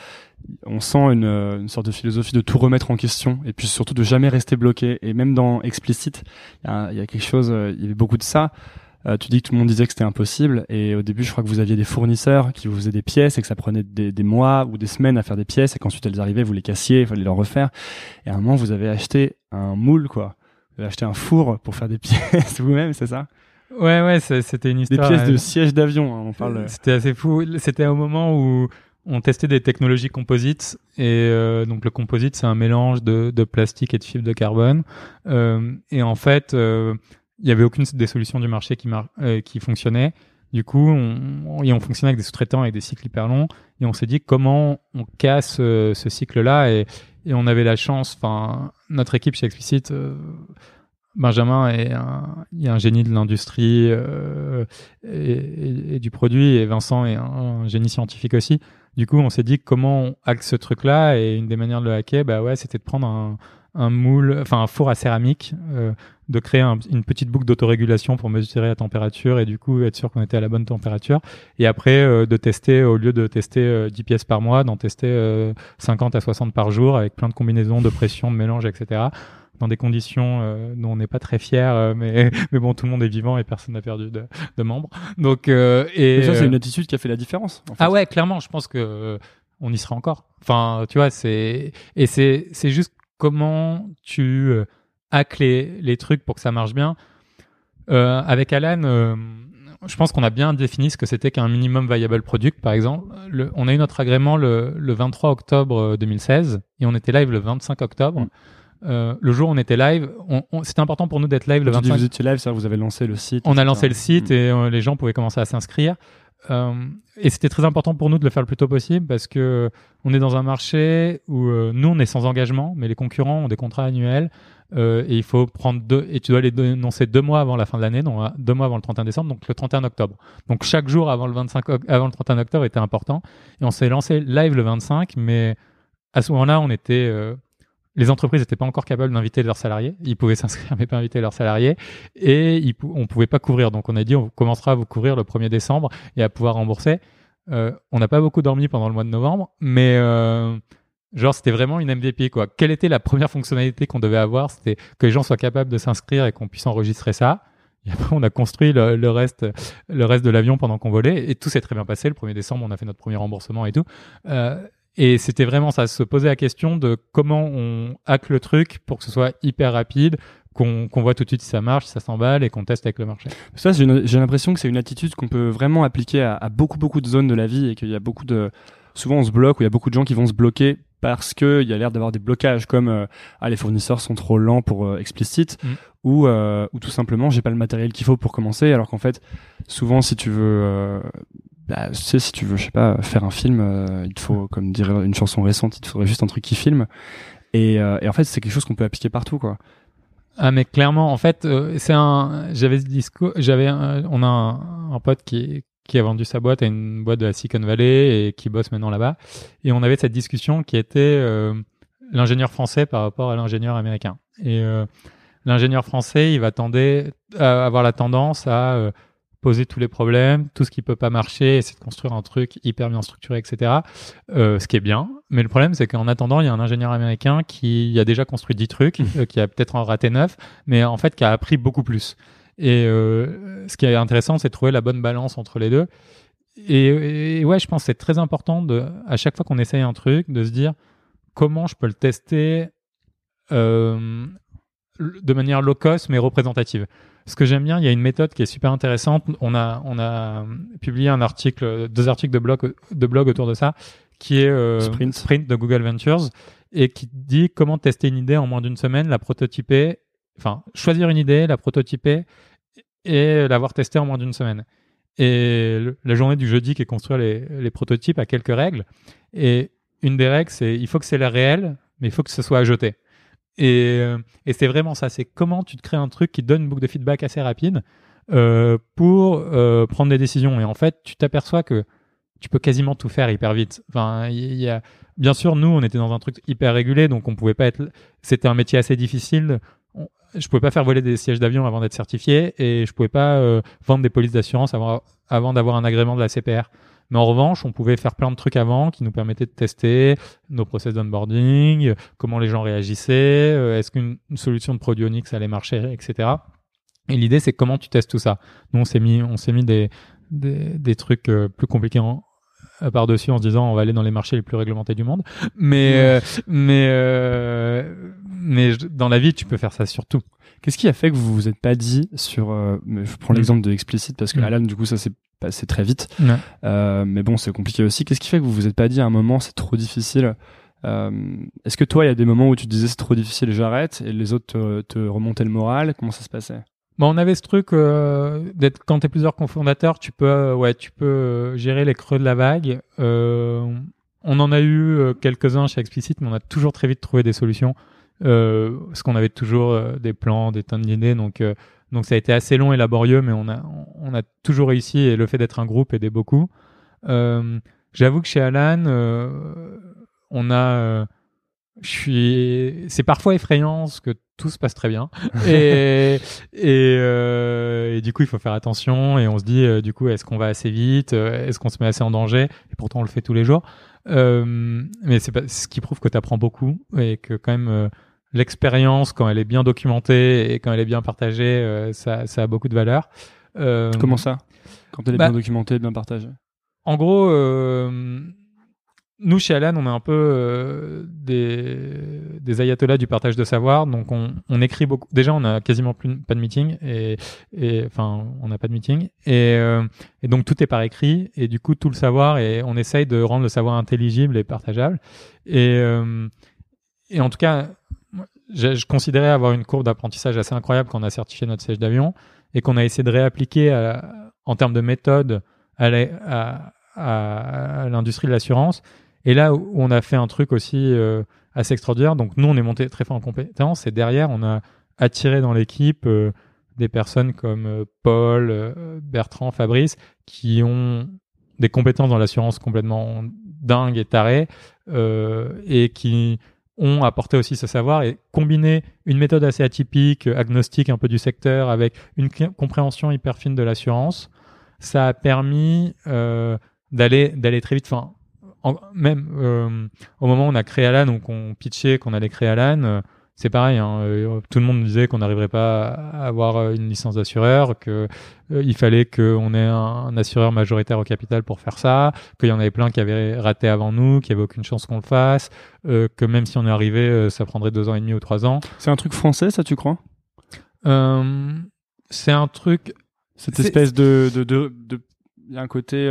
[SPEAKER 2] on sent une, une, sorte de philosophie de tout remettre en question et puis surtout de jamais rester bloqué. Et même dans explicite, il y, y a, quelque chose, il y avait beaucoup de ça. Euh, tu dis que tout le monde disait que c'était impossible et au début je crois que vous aviez des fournisseurs qui vous faisaient des pièces et que ça prenait des, des mois ou des semaines à faire des pièces et qu'ensuite elles arrivaient, vous les cassiez, il fallait les refaire. Et à un moment vous avez acheté un moule quoi. Vous avez acheté un four pour faire des pièces vous-même, c'est ça?
[SPEAKER 1] Ouais ouais, c'était une histoire.
[SPEAKER 2] Des pièces de euh, siège d'avion, hein, on parle.
[SPEAKER 1] C'était assez fou. C'était au moment où on testait des technologies composites et euh, donc le composite c'est un mélange de, de, plastique et de fibre de carbone euh, et en fait euh, il y avait aucune des solutions du marché qui, mar euh, qui fonctionnait. Du coup, on, on, fonctionnait avec des sous-traitants avec des cycles hyper longs et on s'est dit comment on casse euh, ce cycle-là? Et, et, on avait la chance. Enfin, notre équipe chez Explicit, euh, Benjamin est un, il est un génie de l'industrie et, et, du produit et Vincent est un, génie scientifique aussi. Du coup, on s'est dit comment on hack ce truc-là? Et une des manières de le hacker, bah ouais, c'était de prendre un, un moule, enfin un four à céramique, de créer une petite boucle d'autorégulation pour mesurer la température et du coup être sûr qu'on était à la bonne température. Et après euh, de tester, au lieu de tester 10 euh, pièces par mois, d'en tester 50 à 60 par jour avec plein de combinaisons, de pression, de mélange, etc. Dans des conditions dont on n'est pas très fier, mais mais bon, tout le monde est vivant et personne n'a perdu de, de membres. Donc et
[SPEAKER 2] ça c'est une attitude qui a fait la différence.
[SPEAKER 1] En fait. Ah ouais, clairement, je pense que on y sera encore. Enfin, tu vois, c'est et c'est c'est juste comment tu euh, hack les, les trucs pour que ça marche bien. Euh, avec Alan, euh, je pense qu'on a bien défini ce que c'était qu'un minimum viable product, par exemple. Le, on a eu notre agrément le, le 23 octobre 2016 et on était live le 25 octobre.
[SPEAKER 2] Mm.
[SPEAKER 1] Euh, le jour où on était live, c'était important pour nous d'être live le
[SPEAKER 2] Quand tu dis
[SPEAKER 1] 25.
[SPEAKER 2] vous étiez live, ça, vous avez lancé le site.
[SPEAKER 1] On a lancé le site
[SPEAKER 2] Mm.
[SPEAKER 1] et euh, les gens pouvaient commencer à s'inscrire. Euh, et c'était très important pour nous de le faire le plus tôt possible parce que on est dans un marché où euh, nous on est sans engagement, mais les concurrents ont des contrats annuels euh, et il faut prendre deux et tu dois les dénoncer deux mois avant la fin de l'année, donc euh, deux mois avant le 31 décembre, donc le 31 octobre. Donc chaque jour avant le 25 oc- avant le 31 octobre était important et on s'est lancé live le 25, mais à ce moment-là on était euh, les entreprises n'étaient pas encore capables d'inviter leurs salariés. Ils pouvaient s'inscrire, mais pas inviter leurs salariés. Et on pouvait pas couvrir. Donc, on a dit, on commencera à vous couvrir le 1er décembre et à pouvoir rembourser. Euh, on n'a pas beaucoup dormi pendant le mois de novembre, mais genre, c'était vraiment une MVP, quoi. Quelle était la première fonctionnalité qu'on devait avoir? C'était que les gens soient capables de s'inscrire et qu'on puisse enregistrer ça. Et après, on a construit le, reste, le reste de l'avion pendant qu'on volait. Et tout s'est très bien passé. Le 1er décembre, on a fait notre premier remboursement et tout. Euh, et c'était vraiment ça, se poser la question de comment on hack le truc pour que ce soit hyper rapide, qu'on qu'on voit tout de suite si ça marche, si ça s'emballe et qu'on teste avec le marché.
[SPEAKER 2] Ça, j'ai l'impression que c'est une attitude qu'on peut vraiment appliquer à, à beaucoup, beaucoup de zones de la vie et qu'il y a beaucoup de. Souvent, on se bloque ou il y a beaucoup de gens qui vont se bloquer parce qu'il y a l'air d'avoir des blocages comme euh, ah, les fournisseurs sont trop lents pour euh, explicite
[SPEAKER 1] Mm.
[SPEAKER 2] ou, euh, ou tout simplement j'ai pas le matériel qu'il faut pour commencer alors qu'en fait, souvent, si tu veux. bah, tu sais, si tu veux, je sais pas, faire un film, il te faut, comme dirait une chanson récente, il te faudrait juste un truc qui filme. Et, et en fait, c'est quelque chose qu'on peut appliquer partout, quoi.
[SPEAKER 1] Ah mais clairement, en fait, c'est un. J'avais ce discours. J'avais. On a un, un pote qui qui a vendu sa boîte à une boîte de la Silicon Valley et qui bosse maintenant là-bas. Et on avait cette discussion qui était euh, l'ingénieur français par rapport à l'ingénieur américain. Et euh, l'ingénieur français, il va tender à avoir la tendance à euh, poser tous les problèmes, tout ce qui peut pas marcher, essayer de construire un truc hyper bien structuré, etc. Euh, ce qui est bien. Mais le problème, c'est qu'en attendant, il y a un ingénieur américain qui a déjà construit 10 trucs, euh, qui a peut-être en raté 9, mais en fait qui a appris beaucoup plus. Et euh, ce qui est intéressant, c'est de trouver la bonne balance entre les deux. Et, et ouais, je pense que c'est très important de, à chaque fois qu'on essaye un truc, de se dire comment je peux le tester euh, de manière low cost mais représentative. Ce que j'aime bien, il y a une méthode qui est super intéressante. On a, on a publié un article, deux articles de blog, de blog autour de ça, qui est euh,
[SPEAKER 2] Sprint.
[SPEAKER 1] de Google Ventures et qui dit comment tester une idée en moins d'une semaine, la prototyper, enfin choisir une idée, la prototyper et l'avoir testée en moins d'une semaine. Et le- la journée du jeudi qui est construire les, les prototypes a quelques règles. Et une des règles, c'est il faut que c'est la réelle, mais il faut que ce soit à jeter. Et, euh, et c'est vraiment ça, c'est comment tu te crées un truc qui donne une boucle de feedback assez rapide euh, pour euh, prendre des décisions. Et en fait, tu t'aperçois que tu peux quasiment tout faire hyper vite. Enfin, y a, bien sûr, nous, on était dans un truc hyper régulé, donc on pouvait pas être. C'était un métier assez difficile. Je pouvais pas faire voler des sièges d'avion avant d'être certifié, et je pouvais pas euh, vendre des polices d'assurance avant, d'avoir un agrément de la CPR. Mais en revanche, on pouvait faire plein de trucs avant qui nous permettaient de tester nos process d'onboarding, comment les gens réagissaient, euh, est-ce qu'une une solution de produit allait marcher, etc. Et l'idée, c'est comment tu testes tout ça. Nous, on s'est mis, on s'est mis des, des, trucs euh, plus compliqués en, par-dessus en se disant on va aller dans les marchés les plus réglementés du monde. Mais, euh, mais, euh, mais dans la vie, tu peux faire ça sur tout.
[SPEAKER 2] Qu'est-ce qui a fait que vous vous êtes pas dit sur euh, je prends
[SPEAKER 1] Mm.
[SPEAKER 2] l'exemple de Explicit parce que
[SPEAKER 1] Mm.
[SPEAKER 2] Alan du coup ça s'est passé très vite
[SPEAKER 1] Ouais.
[SPEAKER 2] Euh, mais bon c'est compliqué aussi qu'est-ce qui fait que vous vous êtes pas dit à un moment c'est trop difficile Euh, est-ce que toi il y a des moments où tu te disais c'est trop difficile j'arrête et les autres te, te remontaient le moral? Comment ça se passait?
[SPEAKER 1] Bon, on avait ce truc euh, d'être quand t'es plusieurs cofondateurs, tu peux euh, ouais, tu peux euh, gérer les creux de la vague. Euh, on en a eu quelques-uns chez Explicit, mais on a toujours très vite trouvé des solutions parce qu'on avait toujours des plans, des tonnes d'idées, donc donc ça a été assez long et laborieux, mais on a on a toujours réussi et le fait d'être un groupe aidait beaucoup. J'avoue que chez Alan, on a je suis c'est parfois effrayant parce que tout se passe très bien. Et et, euh, et du coup il faut faire attention et on se dit euh, du coup est-ce qu'on va assez vite? Euh, est-ce qu'on se met assez en danger? Et pourtant on le fait tous les jours. Euh, mais c'est ce qui prouve que tu apprends beaucoup et que quand même l'expérience quand elle est bien documentée et quand elle est bien partagée ça ça a beaucoup de valeur.
[SPEAKER 2] Comment ça? Quand elle est
[SPEAKER 1] bah-
[SPEAKER 2] bien documentée bien partagée.
[SPEAKER 1] En gros, euh, nous, chez Alan, on est un peu euh, des, ayatollahs du partage de savoir. Donc, on, écrit beaucoup. Déjà, on a quasiment plus, pas de meeting. Et, enfin, on n'a pas de meeting. Et, euh, et, donc, tout est par écrit. Et du coup, tout le savoir, et on essaye de rendre le savoir intelligible et partageable. Et, euh, en tout cas, je, considérais avoir une courbe d'apprentissage assez incroyable quand on a certifié notre siège d'avion et qu'on a essayé de réappliquer en termes de méthode à l'industrie de l'assurance. Et là où on a fait un truc aussi euh, assez extraordinaire, donc nous on est monté très fort en compétences et derrière on a attiré dans l'équipe euh, des personnes comme euh, Paul, euh, Bertrand, Fabrice, qui ont des compétences dans l'assurance complètement dingues et tarées et qui ont apporté aussi ce savoir et combiné une méthode assez atypique, agnostique un peu du secteur, avec une compréhension hyper fine de l'assurance, ça a permis d'aller très vite. Même euh, au moment où on a créé Alan, donc on pitchait qu'on allait créer Alan, euh, c'est pareil. Hein, euh, tout le monde disait qu'on n'arriverait pas à avoir une licence d'assureur, que il fallait qu'on ait un, assureur majoritaire au capital pour faire ça, qu'il y en avait plein qui avaient raté avant nous, qu'il n'y avait aucune chance qu'on le fasse, que même si on est arrivé, ça prendrait deux ans et demi ou trois ans.
[SPEAKER 2] C'est un truc français, ça, tu crois?
[SPEAKER 1] C'est un truc.
[SPEAKER 2] Cette espèce de, de, de, de, il y a un côté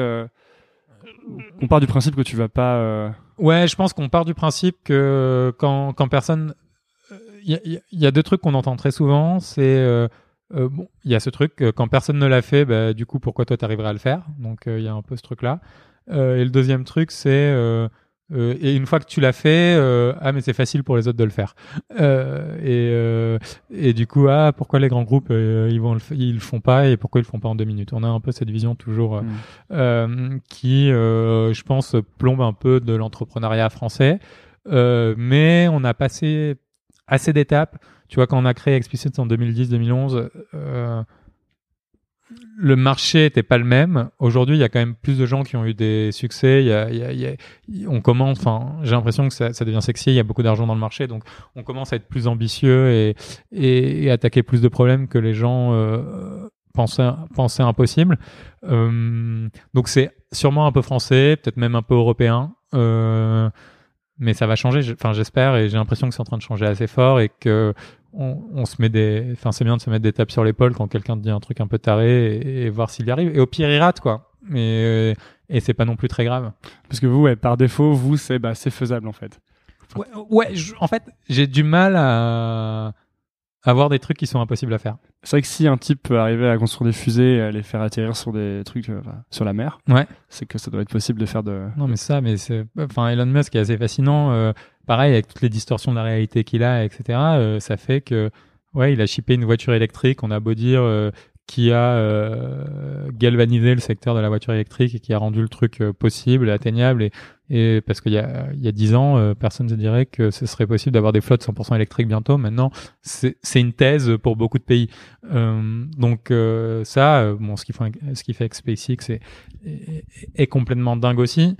[SPEAKER 2] on part du principe que tu vas pas. Euh...
[SPEAKER 1] Ouais, je pense qu'on part du principe que quand, quand personne. Il y, a deux trucs qu'on entend très souvent. C'est. Euh, euh, bon, il y a ce truc, quand personne ne l'a fait, bah, du coup, pourquoi toi t'arriverais à le faire? Donc, il y a un peu ce truc-là. et le deuxième truc, c'est euh, et une fois que tu l'as fait, euh, ah mais c'est facile pour les autres de le faire. Euh, et, euh, et du coup, ah pourquoi les grands groupes euh, ils vont le ils le font pas et pourquoi ils le font pas en deux minutes? On a un peu cette vision toujours mm. qui, je pense, plombe un peu de l'entrepreneuriat français. mais on a passé assez d'étapes. Tu vois, quand on a créé Explicit en 2010-2011, le marché n'était pas le même. Aujourd'hui, il y a quand même plus de gens qui ont eu des succès. On commence, enfin, j'ai l'impression que ça, devient sexy. Il y a beaucoup d'argent dans le marché, donc on commence à être plus ambitieux et, et, et attaquer plus de problèmes que les gens euh, pensaient, pensaient impossibles. Euh, donc c'est sûrement un peu français, peut-être même un peu européen. Euh, mais ça va changer, enfin j'espère, et j'ai l'impression que c'est en train de changer assez fort et que on, se met des, enfin c'est bien de se mettre des tapes sur l'épaule quand quelqu'un te dit un truc un peu taré et, voir s'il y arrive. Et au pire il rate quoi. Mais et c'est pas non plus très grave.
[SPEAKER 2] Parce que vous, ouais, par défaut, vous c'est bah c'est faisable en fait.
[SPEAKER 1] Ouais, ouais en fait j'ai du mal à avoir des trucs qui sont impossibles à faire.
[SPEAKER 2] C'est vrai que si un type peut arriver à construire des fusées et à les faire atterrir sur des trucs euh, sur la mer,
[SPEAKER 1] ouais.
[SPEAKER 2] c'est que ça doit être possible de faire de.
[SPEAKER 1] Non, mais ça, mais c'est, enfin, Elon Musk est assez fascinant. Euh, pareil, avec toutes les distorsions de la réalité qu'il a, etc. Euh, ça fait que, ouais, il a chippé une voiture électrique. On a beau dire qui a euh, galvanisé le secteur de la voiture électrique et qui a rendu le truc euh, possible, atteignable. Et, et parce qu'il y a il y a dix ans, euh, personne ne se dirait que ce serait possible d'avoir des flottes 100% électriques bientôt. Maintenant, c'est une thèse pour beaucoup de pays. Euh, donc ça, bon, ce qu'il fait, ce qui fait avec SpaceX est, est, complètement dingue aussi.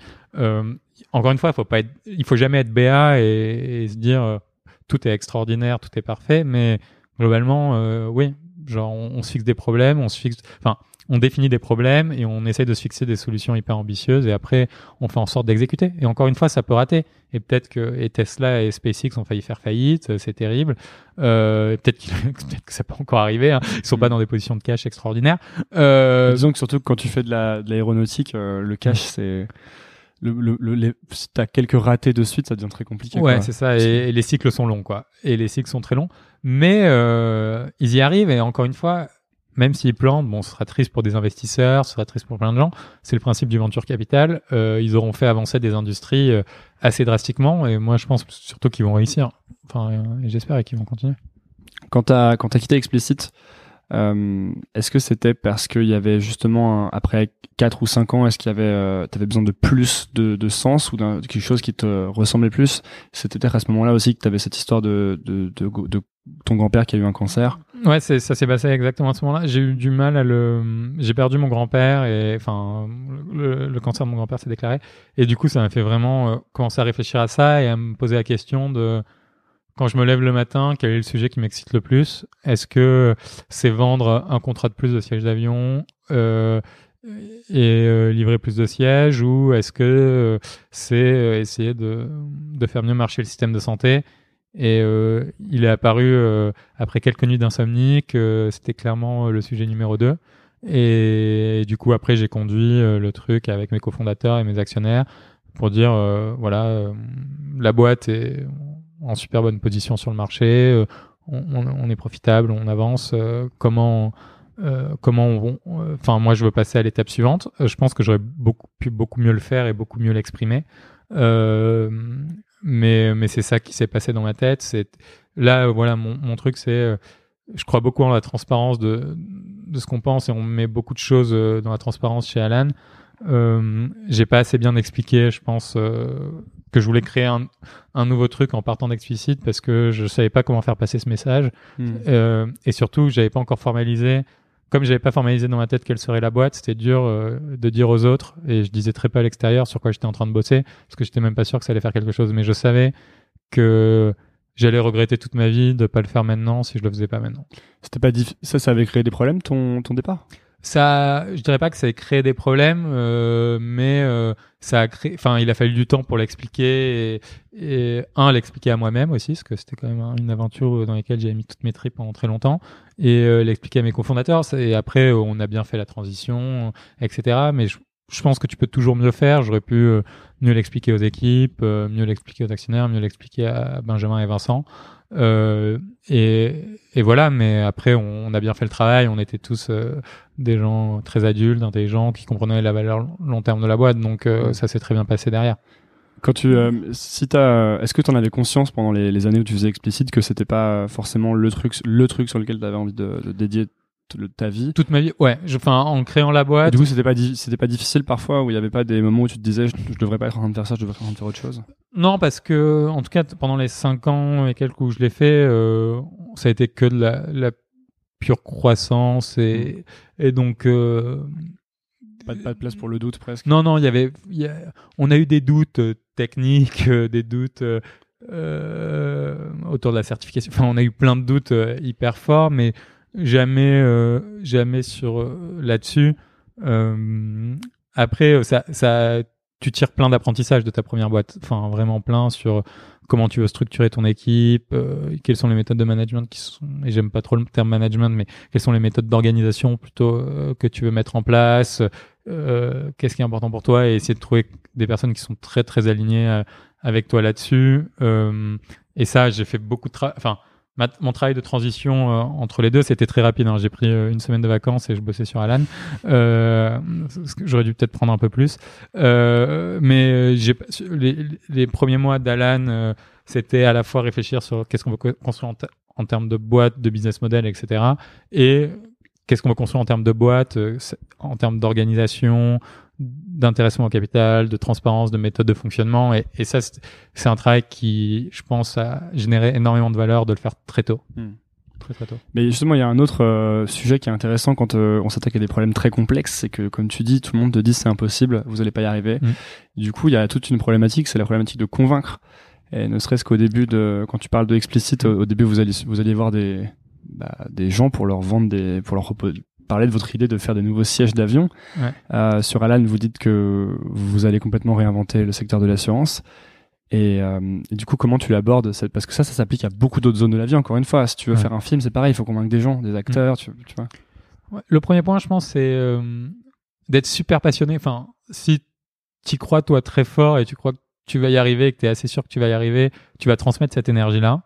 [SPEAKER 1] encore une fois, faut pas être, il faut jamais être BA et, et se dire tout est extraordinaire, tout est parfait, mais globalement, oui, Genre, on, se fixe des problèmes, on se fixe, enfin, on définit des problèmes et on essaye de se fixer des solutions hyper ambitieuses et après, on fait en sorte d'exécuter. Et encore une fois, ça peut rater. Et peut-être que et Tesla et SpaceX ont failli faire faillite, c'est terrible. Euh, peut-être, peut que ça peut encore arriver. Hein. Ils sont pas dans des positions de cash extraordinaires.
[SPEAKER 2] Euh... Disons que surtout quand tu fais de l'aéronautique, euh, le cash, c'est le, le, le si t'as quelques ratés de suite, ça devient très compliqué.
[SPEAKER 1] Ouais, c'est ça. Et, les cycles sont longs, quoi. Et les cycles sont très longs. Mais euh, ils y arrivent. Et encore une fois, même s'ils plantent, bon, ce sera triste pour des investisseurs, ce sera triste pour plein de gens. C'est le principe du venture capital. Euh, ils auront fait avancer des industries euh, assez drastiquement. Et moi, je pense surtout qu'ils vont réussir. Enfin, euh, j'espère qu'ils vont continuer.
[SPEAKER 2] Quand t'as quand as quitté Explicit, euh, est-ce que c'était parce qu'il y avait justement, après 4 ou 5 ans, est-ce qu'il y avait, euh, t'avais besoin de plus de, de sens ou de quelque chose qui te ressemblait plus? C'était peut-être à ce moment-là aussi que tu avais cette histoire de, de, de, de ton grand-père qui a eu un cancer.
[SPEAKER 1] Ouais, c'est ça s'est passé exactement à ce moment-là. J'ai eu du mal à le, j'ai perdu mon grand-père et enfin le, le, cancer de mon grand-père s'est déclaré et du coup ça m'a fait vraiment euh, commencer à réfléchir à ça et à me poser la question de quand je me lève le matin, quel est le sujet qui m'excite le plus? Est-ce que c'est vendre un contrat de plus de siège d'avion euh, et livrer plus de sièges ou est-ce que c'est essayer de, de faire mieux marcher le système de santé? Et il est apparu après quelques nuits d'insomnie que c'était clairement le sujet numéro 2 et, du coup après j'ai conduit le truc avec mes cofondateurs et mes actionnaires pour dire voilà la boîte est en super bonne position sur le marché on, est profitable, on avance. Euh, comment euh, comment on, enfin moi je veux passer à l'étape suivante. Euh, je pense que j'aurais beaucoup pu beaucoup mieux le faire et beaucoup mieux l'exprimer. mais mais c'est ça qui s'est passé dans ma tête. C'est là voilà mon, mon truc c'est je crois beaucoup en la transparence de de ce qu'on pense et on met beaucoup de choses dans la transparence chez Alan. Euh, j'ai pas assez bien expliqué, je pense, euh, que je voulais créer un, un nouveau truc en partant d'explicite parce que je savais pas comment faire passer ce message hmm. euh, et surtout j'avais pas encore formalisé. Comme j'avais pas formalisé dans ma tête quelle serait la boîte, c'était dur euh, de dire aux autres et je disais très peu à l'extérieur sur quoi j'étais en train de bosser parce que j'étais même pas sûr que ça allait faire quelque chose, mais je savais que j'allais regretter toute ma vie de pas le faire maintenant si je le faisais pas maintenant.
[SPEAKER 2] C'était pas ça, ça avait créé des problèmes ton ton départ?
[SPEAKER 1] Ça, je dirais pas que ça ait créé des problèmes, euh, mais euh, ça a créé. Enfin, il a fallu du temps pour l'expliquer et, un l'expliquer à moi-même aussi, parce que c'était quand même une aventure dans laquelle j'ai mis toutes mes tripes pendant très longtemps, et euh, l'expliquer à mes cofondateurs. Et après, on a bien fait la transition, etc. Mais je pense que tu peux toujours mieux faire. J'aurais pu mieux l'expliquer aux équipes, mieux l'expliquer aux actionnaires, mieux l'expliquer à Benjamin et Vincent. Euh, et, et, voilà, mais après, on, a bien fait le travail. On était tous euh, des gens très adultes, intelligents, qui comprenaient la valeur long terme de la boîte. Donc, euh, ça s'est très bien passé derrière.
[SPEAKER 2] Quand tu, si t'as, est-ce que tu en avais conscience pendant les, les, années où tu faisais explicite que c'était pas forcément le truc, le truc sur lequel tu avais envie de, de dédier ta vie
[SPEAKER 1] Toute ma vie, ouais. Enfin, en créant la boîte.
[SPEAKER 2] du coup, c'était pas, c'était pas difficile parfois où il y avait pas des moments où tu te disais, je, devrais pas être en train de faire ça, je devrais être en train de faire autre chose?
[SPEAKER 1] Non, parce que, en tout cas, pendant les 5 ans et quelques où je l'ai fait, euh, ça a été que de la, la pure croissance et, mm. et donc. Euh,
[SPEAKER 2] pas, de, pas de place pour le doute presque?
[SPEAKER 1] Non, non, il y avait, y a, on a eu des doutes euh, techniques, des doutes. Euh, autour de la certification. Enfin, on a eu plein de doutes hyper forts, mais jamais, euh, jamais sur euh, là-dessus. Euh, après, ça, ça, tu tires plein d'apprentissages de ta première boîte, enfin vraiment plein sur comment tu veux structurer ton équipe, quelles sont les méthodes de management qui sont, et j'aime pas trop le terme management, mais quelles sont les méthodes d'organisation plutôt que tu veux mettre en place, qu'est-ce qui est important pour toi et essayer de trouver des personnes qui sont très très alignées avec toi là-dessus. et ça, j'ai fait beaucoup de travail, enfin mon travail de transition euh, entre les deux, c'était très rapide. Hein. J'ai pris euh, une semaine de vacances et je bossais sur Alan. Euh, J'aurais dû peut-être prendre un peu plus. Euh, mais j'ai les, les, premiers mois d'Alan, euh, c'était à la fois réfléchir sur qu'est-ce qu'on veut construire en, termes de boîte, de business model, etc. Et qu'est-ce qu'on veut construire en termes de boîte, en termes d'organisation, d'intéressement au capital, de transparence, de méthode de fonctionnement. Et, et ça, c'est un travail qui, je pense, a généré énormément de valeur de le faire très tôt. Hmm. Très, très tôt.
[SPEAKER 2] Mais justement, il y a un autre euh, sujet qui est intéressant quand euh, on s'attaque à des problèmes très complexes, c'est que, comme tu dis, tout le monde te dit c'est impossible, vous n'allez pas y arriver. Hmm. Du coup, il y a toute une problématique, c'est la problématique de convaincre. Et ne serait-ce qu'au début de, quand tu parles de explicite, au, début, vous allez, vous allez voir des, bah, des gens pour leur vendre des, pour leur parler de votre idée de faire des nouveaux sièges d'avion. Euh, sur Alan, vous dites que vous allez complètement réinventer le secteur de l'assurance. Et, euh, du coup, comment tu l'abordes Parce que ça, ça s'applique à beaucoup d'autres zones de la vie. Encore une fois, si tu veux faire un film, c'est pareil, il faut convaincre des gens, des acteurs, mm. tu, vois.
[SPEAKER 1] Le premier point, je pense, c'est euh, d'être super passionné. Enfin, si tu crois toi très fort et tu crois que tu vas y arriver et que tu es assez sûr que tu vas y arriver, tu vas transmettre cette énergie-là.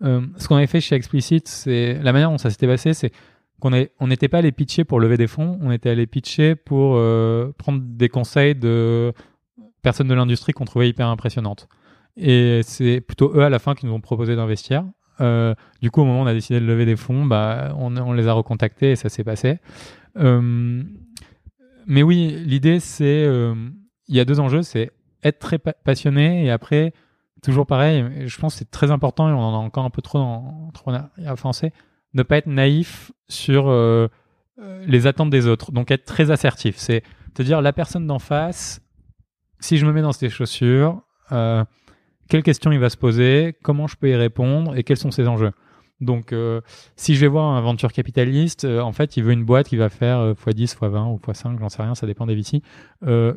[SPEAKER 1] ce qu'on avait fait chez Explicit, c'est la manière dont ça s'était passé, c'est on n'était pas allé pitcher pour lever des fonds, on était allé pitcher pour euh, prendre des conseils de personnes de l'industrie qu'on trouvait hyper impressionnantes. Et c'est plutôt eux à la fin qui nous ont proposé d'investir. Euh, du coup, au moment où on a décidé de lever des fonds, bah, on, les a recontactés et ça s'est passé. Euh, mais oui, l'idée, c'est, il y a deux enjeux, c'est être très passionné et après, toujours pareil, je pense que c'est très important et on en a encore un peu trop en français, ne pas être naïf sur euh, euh, les attentes des autres. Donc être très assertif. C'est te dire la personne d'en face, si je me mets dans ses chaussures, euh, quelles questions il va se poser, comment je peux y répondre et quels sont ses enjeux. Donc, euh, si je vais voir un venture capitaliste, en fait, il veut une boîte qui va faire euh, x10, x20 ou x5, j'en sais rien, ça dépend des VC.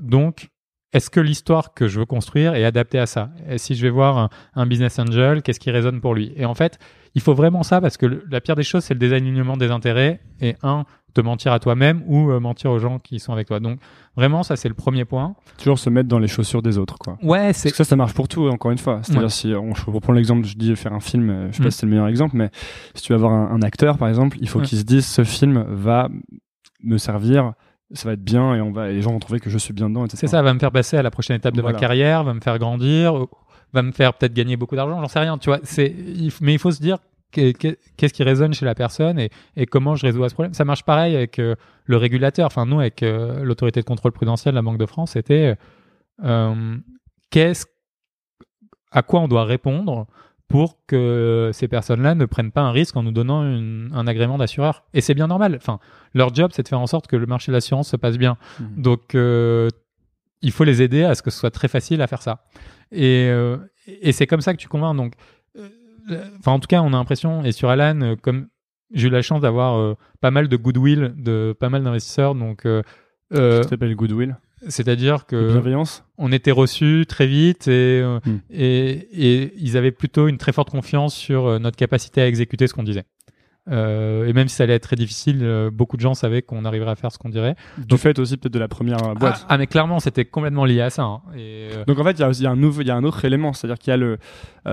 [SPEAKER 1] Donc, est-ce que l'histoire que je veux construire est adaptée à ça? Et si je vais voir un, un business angel, qu'est-ce qui résonne pour lui? Et en fait, il faut vraiment ça parce que le- la pire des choses, c'est le désalignement des intérêts. Et un, te mentir à toi-même ou euh, mentir aux gens qui sont avec toi. Donc, vraiment, ça, c'est le premier point.
[SPEAKER 2] Toujours se mettre dans les chaussures des autres, quoi.
[SPEAKER 1] Ouais,
[SPEAKER 2] Parce
[SPEAKER 1] c'est
[SPEAKER 2] que ça, ça marche pour tout, encore une fois. C'est-à-dire,
[SPEAKER 1] Ouais.
[SPEAKER 2] si on, je reprends l'exemple, je dis faire un film, euh, je sais
[SPEAKER 1] Mm.
[SPEAKER 2] pas si c'est le meilleur exemple, mais si tu vas avoir un, un acteur, par exemple, il faut
[SPEAKER 1] Ouais.
[SPEAKER 2] qu'il se dise, ce film va me servir, ça va être bien, et on va, et les gens vont trouver que je suis bien dedans, etc.
[SPEAKER 1] C'est ça, va me faire passer à la prochaine étape de
[SPEAKER 2] Voilà.
[SPEAKER 1] ma carrière, va me faire grandir, va me faire peut-être gagner beaucoup d'argent, j'en sais rien, tu vois. C'est, mais il faut se dire que- que- qu'est-ce qui résonne chez la personne et, et comment je résous à ce problème. Ça marche pareil avec euh, le régulateur. Enfin, nous, avec euh, l'autorité de contrôle prudentiel, la Banque de France, c'était euh, qu'est-ce, à quoi on doit répondre pour que ces personnes-là ne prennent pas un risque en nous donnant une- un agrément d'assureur. Et c'est bien normal. Enfin, leur job, c'est de faire en sorte que le marché de l'assurance se passe bien.
[SPEAKER 2] Mhm.
[SPEAKER 1] Donc, euh, il faut les aider à ce que ce soit très facile à faire ça. Et, euh, et c'est comme ça que tu convaincs. Donc, euh, enfin, en tout cas, on a l'impression, et sur Alan, comme j'ai eu la chance d'avoir euh, pas mal de goodwill de pas mal d'investisseurs, donc, euh,
[SPEAKER 2] Ça s'appelle Goodwill?
[SPEAKER 1] C'est-à-dire que
[SPEAKER 2] Bienveillance.
[SPEAKER 1] on était reçus très vite et, euh,
[SPEAKER 2] Hmm.
[SPEAKER 1] et, et ils avaient plutôt une très forte confiance sur euh, notre capacité à exécuter ce qu'on disait. Euh, et même si ça allait être très difficile, euh, beaucoup de gens savaient qu'on arriverait à faire ce qu'on dirait.
[SPEAKER 2] Du fait aussi peut-être de la première euh, boîte.
[SPEAKER 1] Ah, ah, mais clairement, c'était complètement lié à ça. hein. Et,
[SPEAKER 2] Donc en fait, il y a, y a un nouveau, il y a un autre élément, c'est-à-dire qu'il y a le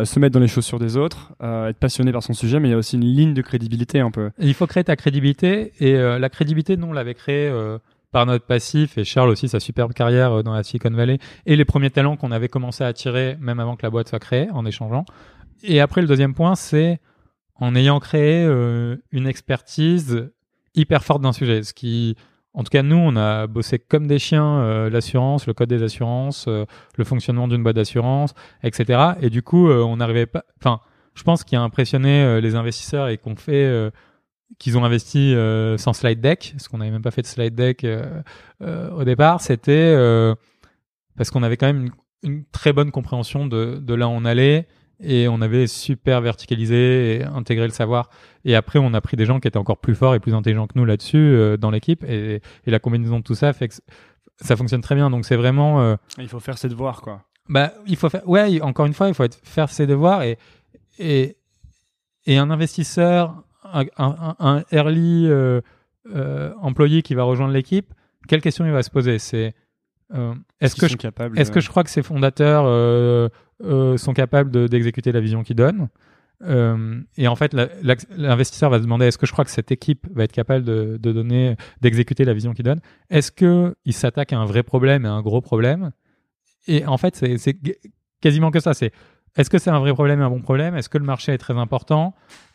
[SPEAKER 2] se mettre dans les chaussures des autres, être passionné par son sujet, mais il y a aussi une ligne de crédibilité un peu.
[SPEAKER 1] il faut créer ta crédibilité. Et la crédibilité, nous, on l'avait créée euh, par notre passif. Et Charles aussi, sa superbe carrière euh, dans la Silicon Valley. Et les premiers talents qu'on avait commencé à attirer, même avant que la boîte soit créée, en échangeant. Et après, le deuxième point, c'est en ayant créé euh, une expertise hyper forte d'un sujet. Ce qui, en tout cas, nous, on a bossé comme des chiens euh, l'assurance, le code des assurances, le fonctionnement d'une boîte d'assurance, etc. Et du coup, on n'arrivait pas. Enfin, je pense qu'il a impressionné les investisseurs et qu'on fait. Qu'ils ont investi euh, sans slide deck, parce qu'on n'avait même pas fait de slide deck euh, euh, au départ, c'était parce qu'on avait quand même une, une très bonne compréhension de, de là où on allait et on avait super verticalisé et intégré le savoir. Et après, on a pris des gens qui étaient encore plus forts et plus intelligents que nous là-dessus dans l'équipe et, et la combinaison de tout ça fait que ça fonctionne très bien. Donc c'est vraiment
[SPEAKER 2] Il faut faire ses devoirs, quoi.
[SPEAKER 1] bah, il faut faire. Ouais, encore une fois, il faut être, faire ses devoirs et et et un investisseur, un, un, un early euh, euh, employé qui va rejoindre l'équipe, quelle question il va se poser? C'est euh, est-ce que je
[SPEAKER 2] capables,
[SPEAKER 1] est-ce que je crois que ces fondateurs euh, sont capables de- d'exécuter la vision qu'ils donnent et en fait, la- l'investisseur va se demander est-ce que je crois que cette équipe va être capable de, de donner, d'exécuter la vision qu'il donne? Est-ce que il s'attaque à un vrai problème et à un gros problème? Et en fait, c'est quasiment que ça. C'est est-ce que c'est un vrai problème et un bon problème? Est-ce que le marché est très important?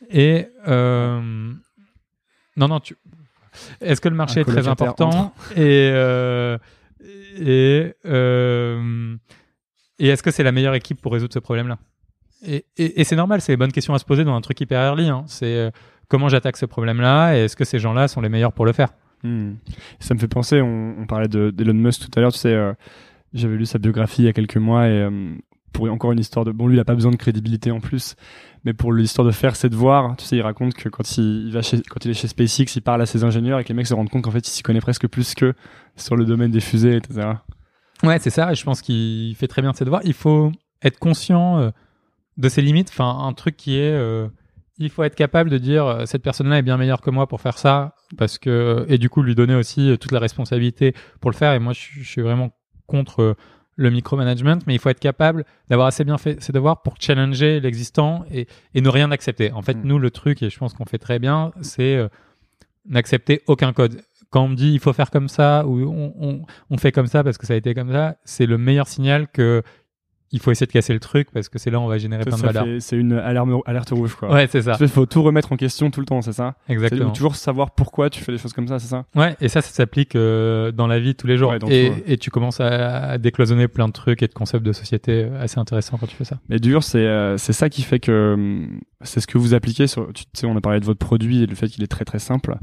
[SPEAKER 1] Et euh, non, non, tu. Est-ce que le marché
[SPEAKER 2] Un
[SPEAKER 1] est très important Et euh, et euh, et est-ce que c'est la meilleure équipe pour résoudre ce problème-là? Et, et, et c'est normal, c'est les bonnes questions à se poser dans un truc hyper early. Hein. C'est comment j'attaque ce problème-là et est-ce que ces gens-là sont les meilleurs pour le faire?
[SPEAKER 2] Hmm. Ça me fait penser, on, on parlait de- d'Elon Musk tout à l'heure, tu sais, euh, j'avais lu sa biographie il y a quelques mois et euh, pour encore une histoire de... Bon, lui, il a pas besoin de crédibilité en plus, mais pour l'histoire de faire ses devoirs, tu sais, il raconte que quand il, va chez, quand il est chez SpaceX, il parle à ses ingénieurs et que les mecs se rendent compte qu'en fait, il s'y connaît presque plus qu'eux sur le domaine des fusées, etc.
[SPEAKER 1] Ouais, c'est ça. et Je pense qu'il fait très bien ses devoirs. Il faut être conscient euh, de ses limites. Enfin, un truc qui est, euh, il faut être capable de dire euh, cette personne-là est bien meilleure que moi pour faire ça, parce que et du coup lui donner aussi toute la responsabilité pour le faire. Et moi, je, suis- vraiment contre le micromanagement, mais il faut être capable d'avoir assez bien fait ses devoirs pour challenger l'existant et, et ne rien accepter. En fait,
[SPEAKER 2] Mm.
[SPEAKER 1] nous, le truc, et je pense qu'on fait très bien, c'est euh, n'accepter aucun code. Quand on me dit il faut faire comme ça ou on, on, on fait comme ça parce que ça a été comme ça, c'est le meilleur signal que il faut essayer de casser le truc parce que c'est là où on va générer
[SPEAKER 2] Ça,
[SPEAKER 1] plein de valeur.
[SPEAKER 2] C'est une alarme, alerte rouge, quoi.
[SPEAKER 1] Ouais, c'est ça.
[SPEAKER 2] Il faut tout remettre en question tout le temps, c'est ça?
[SPEAKER 1] Exactement.
[SPEAKER 2] toujours savoir pourquoi tu fais des choses comme ça, c'est ça?
[SPEAKER 1] Ouais, et ça, ça s'applique euh, dans la vie tous les jours.
[SPEAKER 2] Ouais,
[SPEAKER 1] et,
[SPEAKER 2] tout, ouais.
[SPEAKER 1] et tu commences à, décloisonner plein de trucs et de concepts de société euh, assez intéressants quand tu fais ça.
[SPEAKER 2] Mais dur, c'est euh, c'est ça qui fait que hum, c'est ce que vous appliquez sur. Tu sais, on a parlé de votre produit et le fait qu'il est très très simple.